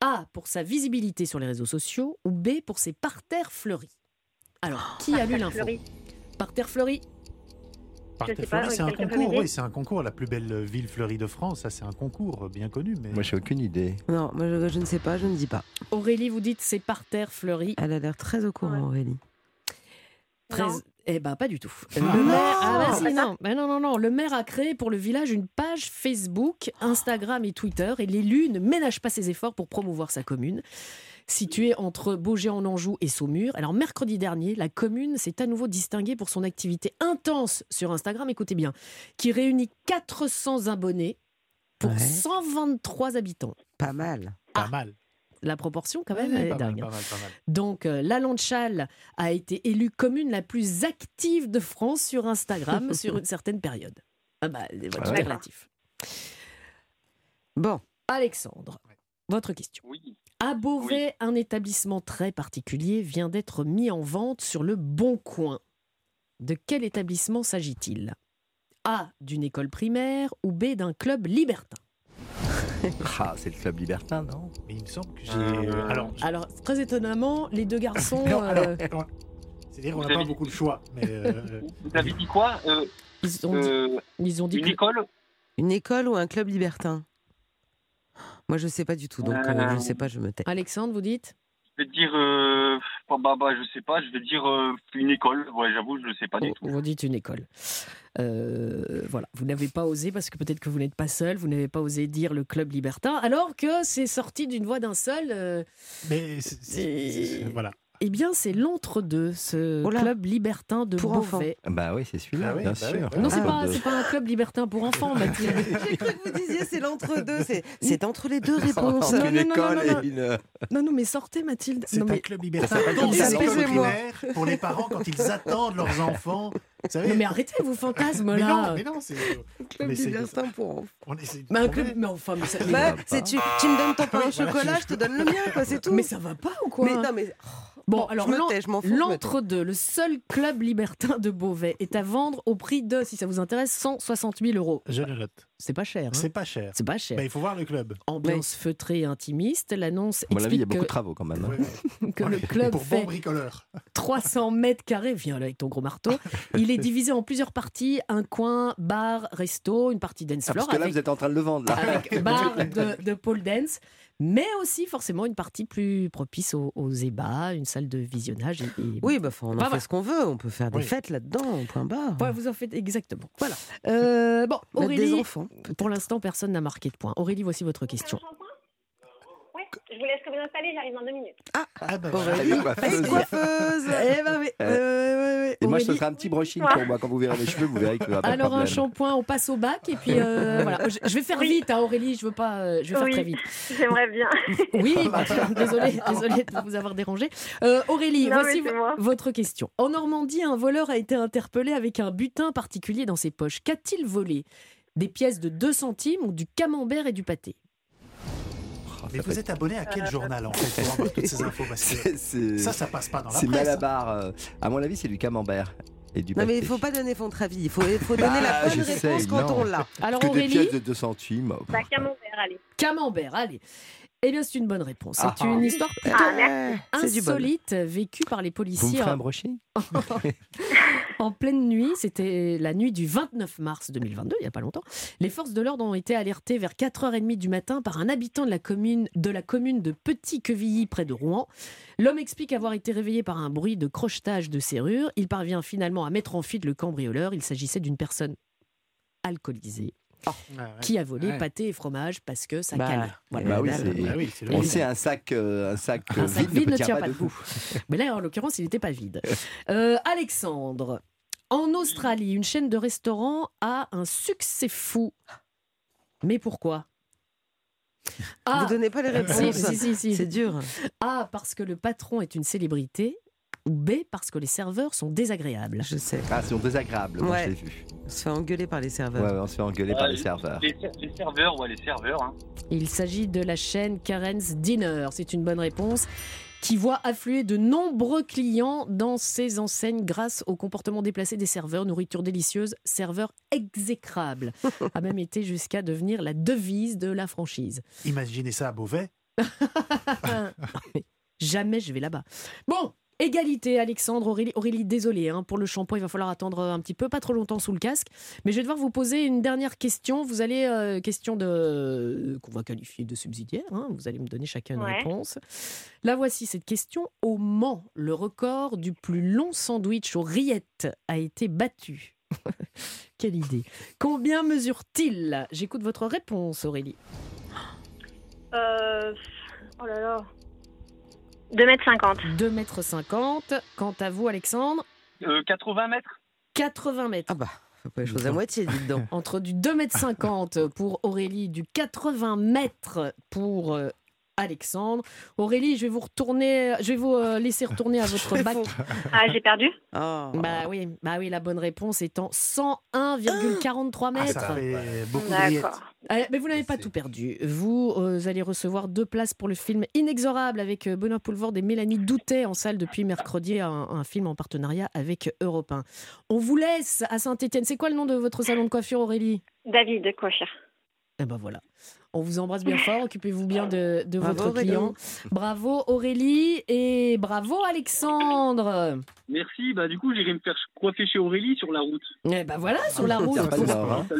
A. Pour sa visibilité sur les réseaux sociaux ou B. Pour ses parterres fleuris Alors, qui a lu Parterres l'info? fleuris. Parterre fleuri. Par Je sais tes pas, fleuris, oui, c'est un concours, oui, c'est un concours. La plus belle ville fleurie de France, ça c'est un concours bien connu. Mais... Moi, j'ai aucune idée. Non, moi je, je ne sais pas, je ne dis pas. Aurélie, vous dites c'est parterre fleuri. Elle a l'air très au courant, Aurélie. Très... Eh ben pas du tout. Le Ah. maire, ah bah Non. si, non. Mais non, non, non. Le maire a créé pour le village une page Facebook, Instagram et Twitter, et l'élu ne ménage pas ses efforts pour promouvoir sa commune. Située entre Beaugé-en-Anjou et Saumur. Alors, mercredi dernier, la commune s'est à nouveau distinguée pour son activité intense sur Instagram, écoutez bien, qui réunit 400 abonnés pour Ouais. 123 habitants. Pas mal. Pas mal. La proportion, quand même, Ouais, elle est pas mal, dingue. pas mal, pas mal. Donc, euh, la Landchal a été élue commune la plus active de France sur Instagram sur une certaine période. Ah bah, c'est Ah ouais. relatif. Bon. Alexandre, votre question. Oui. À Beauvais, un établissement très particulier vient d'être mis en vente sur le Bon Coin. De quel établissement s'agit-il? A. D'une école primaire ou B. d'un club libertin? Ah, c'est le club libertin, non? Mais il me semble que j'ai. Euh, Alors, Alors, très étonnamment, les deux garçons. Non, alors, euh, alors, c'est-à-dire qu'on n'a pas beaucoup de choix. Mais euh, Vous avez dit quoi euh, ils, ont dit, euh, ils ont dit Une école? Une école ou un club libertin? Moi, je sais pas du tout, donc euh, je Euh. sais pas, je me tais. Alexandre, vous dites? Je vais dire. Euh, bah, bah, bah, je sais pas, je vais dire euh, une école. Ouais, j'avoue, je ne sais pas du tout. Vous dites une école. Euh, voilà, vous n'avez pas osé parce que peut-être que vous n'êtes pas seul, vous n'avez pas osé dire le club libertin, alors que c'est sorti d'une voix d'un seul. euh, mais c'est- c'est- c'est- voilà. eh bien, c'est l'entre-deux, ce Oh club libertin de Pour Beauvais. Bah oui, c'est celui-là, Ah oui, bien bah sûr. Non, c'est Club pas, de- c'est pas un club libertin pour enfants, Mathilde. J'ai cru que vous disiez c'est l'entre-deux. C'est, c'est entre les deux réponses. Entre Non, une non, non, école non, non. et une. Non, non, mais sortez, Mathilde. C'est Non, un mais, club libertin. pour les parents quand ils attendent leurs enfants. Non, mais arrêtez vos fantasmes Mais là. non, mais non, c'est. Club on essaie de- libertin pour enfants. on essaie de Mais un club, mais enfin, mais ça, Bah, c'est pas. tu, tu me donnes ton pain au chocolat, je- je te donne le mien, quoi, c'est tout. mais ça va pas ou quoi? Mais non, mais Bon, Bon, alors je me l'en- tais, je m'en fous, je me tais. l'entre-deux, le seul club libertin de Beauvais est à vendre au prix de, si ça vous intéresse, 160 000 euros. Je le note. C'est pas cher. hein. C'est pas cher. C'est pas cher. Bah, il faut voir le club. Ambiance feutrée et intimiste. L'annonce À mon avis, il y a beaucoup de travaux quand même. hein. que le club Pour bon fait bricoleur. 300 mètres carrés. Viens là avec ton gros marteau. Il est divisé en plusieurs parties un coin, bar, resto, une partie dance Ah, floor parce que là, avec, vous êtes en train de le vendre. Là. avec bar de, de pole dance. Mais aussi forcément une partie plus propice aux, aux ébats, une salle de visionnage. et- et- Oui, bah, on en Pas fait ce qu'on veut. On peut faire des Oui. fêtes là-dedans, point barre. Ouais, vous en faites exactement. Voilà. Euh, bon, Aurélie, des enfants. pour l'instant, personne n'a marqué de point. Aurélie, voici votre question. Je vous laisse que vous installer, j'arrive dans deux minutes. Ah, bah, Elle est coiffeuse. Coiffeuse. Eh ben. Euh, ouais, ouais. Et moi, je te Aurélie- ferai un petit brushing pour moi. Quand vous verrez mes cheveux, vous verrez pas de Alors un shampoing, on passe au bac et puis euh, voilà. Je, je vais faire vite, hein, Aurélie. Je veux pas. euh, je vais faire très vite. J'aimerais bien. Oui, bah, désolé, désolé de vous avoir dérangé. Euh, Aurélie, Non, voici mais votre question. En Normandie, un voleur a été interpellé avec un butin particulier dans ses poches. Qu'a-t-il volé? Des pièces de 2 centimes ou du camembert et du pâté? Mais vous êtes abonné à quel journal en fait pour avoir toutes ces infos Parce que C'est- c'est- ça, ça passe pas dans la C'est presse. Malabar. euh, À mon avis, c'est du camembert et du Non, mais il faut pas donner votre avis. Il faut, faut donner la Ah, bonne réponse quand non. on l'a. Alors, que des Aurélie pièces de 2 centimes. Bah, camembert, allez. Camembert, allez. Eh bien, c'est une bonne réponse. C'est Ah. une histoire plutôt Ah. C'est du bol. insolite vécue par les Vous me policiers ferez un brushing en pleine nuit. C'était la nuit du 29 mars 2022, il n'y a pas longtemps. Les forces de l'ordre ont été alertées vers 4h30 du matin par un habitant de la commune de, la commune de Petit-Quevilly, près de Rouen. L'homme explique avoir été réveillé par un bruit de crochetage de serrure. Il parvient finalement à mettre en fuite le cambrioleur. Il s'agissait d'une personne alcoolisée. Ah, ouais. Qui a volé Ouais. pâté et fromage parce que ça Bah, cale. Voilà. Bah oui, Bah, c'est- oui, c'est on sait un sac, euh, un sac, euh, Un sac vide, vide ne tient pas debout. debout. Mais là, en l'occurrence, il n'était pas vide. Euh, Alexandre, en Australie, une chaîne de restaurants a un succès fou. Mais pourquoi? Vous donnez pas les Ah. si, réponses. si, si, si. C'est dur. A, parce que le patron est une célébrité. Ou B, parce que les serveurs sont désagréables. Je sais. Ah, c'est désagréable, moi Ouais. je l'ai vu. On se fait engueuler par les serveurs. ouais, on se fait engueuler par les serveurs. Les, ser- les serveurs, ouais, les serveurs. Hein. Il s'agit de la chaîne Karen's Dinner. C'est une bonne réponse qui voit affluer de nombreux clients dans ses enseignes grâce au comportement déplacé des serveurs, nourriture délicieuse, serveurs exécrables, a même été jusqu'à devenir la devise de la franchise. Imaginez ça à Beauvais. Jamais je vais là-bas. Bon, égalité, Alexandre, Aurélie, Aurélie désolé hein, pour le shampoing, il va falloir attendre un petit peu, pas trop longtemps sous le casque. Mais je vais devoir vous poser une dernière question. Vous allez, euh, question de qu'on va qualifier de subsidiaire, hein, vous allez me donner chacun une Ouais. réponse. La voici cette question. Au Mans, le record du plus long sandwich aux rillettes a été battu. Quelle idée. Combien mesure-t-il? J'écoute votre réponse, Aurélie. Euh... Oh là là. 2m50. 2,50 m. Quant à vous, Alexandre Euh, 80 mètres 80 mètres. Ah bah, faut pas les choses à moitié, dites donc. Entre du 2,50 m pour Aurélie, du 80 mètres pour euh, Alexandre. Aurélie, je vais vous retourner, je vais vous euh, laisser retourner à votre bac. Ah, j'ai perdu Oh. Bah oui, bah oui, la bonne réponse étant 101,43 Ah, mètres. ça fait beaucoup de. Euh, mais vous n'avez pas tout perdu. Vous euh, allez recevoir deux places pour le film Inexorable avec Benoît Poulvord et Mélanie Doutet en salle depuis mercredi, un, un film en partenariat avec Europe 1. On vous laisse à Saint-Etienne. C'est quoi le nom de votre salon de coiffure, Aurélie? David Coiffure. Eh ben voilà. On vous embrasse bien fort, occupez-vous bien de, de Bravo, votre Aurélie. client. Bravo Aurélie et bravo Alexandre. Merci, bah du coup j'irai me faire coiffer chez Aurélie sur la route. Eh ben voilà, sur la Il route.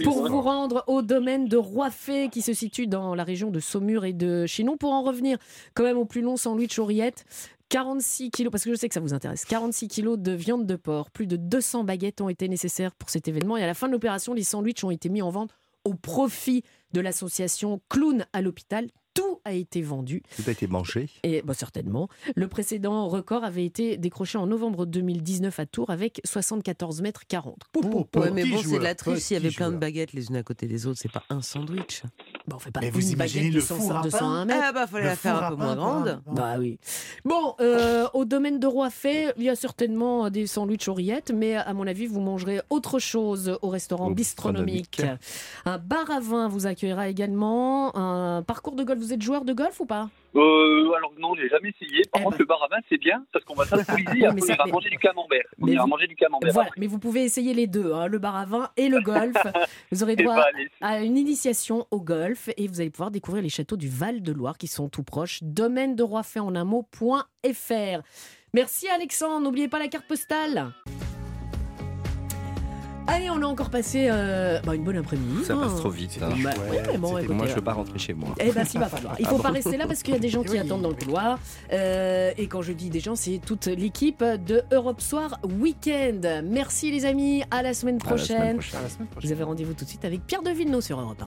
pour- hein. Vous rendre au domaine de Roifet qui se situe dans la région de Saumur et de Chinon. Pour en revenir quand même au plus long sandwich aux rillettes, 46 kilos, parce que je sais que ça vous intéresse, 46 kilos de viande de porc, plus de 200 baguettes ont été nécessaires pour cet événement et à la fin de l'opération, les sandwichs ont été mis en vente au profit de l'association Clown à l'hôpital. Tout a été vendu. Tout a été mangé. Et bah, certainement. Le précédent record avait été décroché en novembre 2019 à Tours avec 74 mètres 40. Pou, pou, pou. Ouais, mais bon, c'est de la triche. S'il y avait plein de baguettes les unes à côté des autres, c'est pas un sandwich. Bah, on fait pas Mais une vous baguette imaginez de le 100 four à de pain 101 mètres. Ah bah, fallait Le la faire un peu moins grande. Bah oui. Bon, euh, au domaine de Roifet, il y a certainement des sandwichs aux rillettes, mais à mon avis, vous mangerez autre chose au restaurant Au bistronomique. bistronomique. Un bar à vin vous accueillera également. Un parcours de golf. Vous êtes joueur de golf ou pas? Euh, alors non, j'ai jamais essayé. Par contre, le bar à vin, c'est bien parce qu'on va s'alcooliser et après, mais on ça- ira mais- manger du camembert. On Mais ira vous- manger du camembert. Voilà, après. mais vous pouvez essayer les deux, hein, le bar à vin et le golf. Vous aurez Eh droit ben, à une initiation au golf et vous allez pouvoir découvrir les châteaux du Val-de-Loire qui sont tout proches. Domaine de roi fait en un mot.fr. Merci Alexandre, n'oubliez pas la carte postale. Allez, on a encore passé euh, bah, une bonne après-midi. Ça hein. passe trop vite. hein. Bah, ouais, mais bon, C'était- écoutez, moi, je euh, veux pas rentrer chez moi. eh ben, s'il va falloir. Il faut Ah pas bon rester là parce qu'il y a des gens qui attendent dans le couloir. Euh, et quand je dis des gens, c'est toute l'équipe de Europe Soir Weekend. Merci les amis, à la semaine À la semaine prochaine. Vous avez rendez-vous tout de suite avec Pierre de Villeneuve sur Europe 1.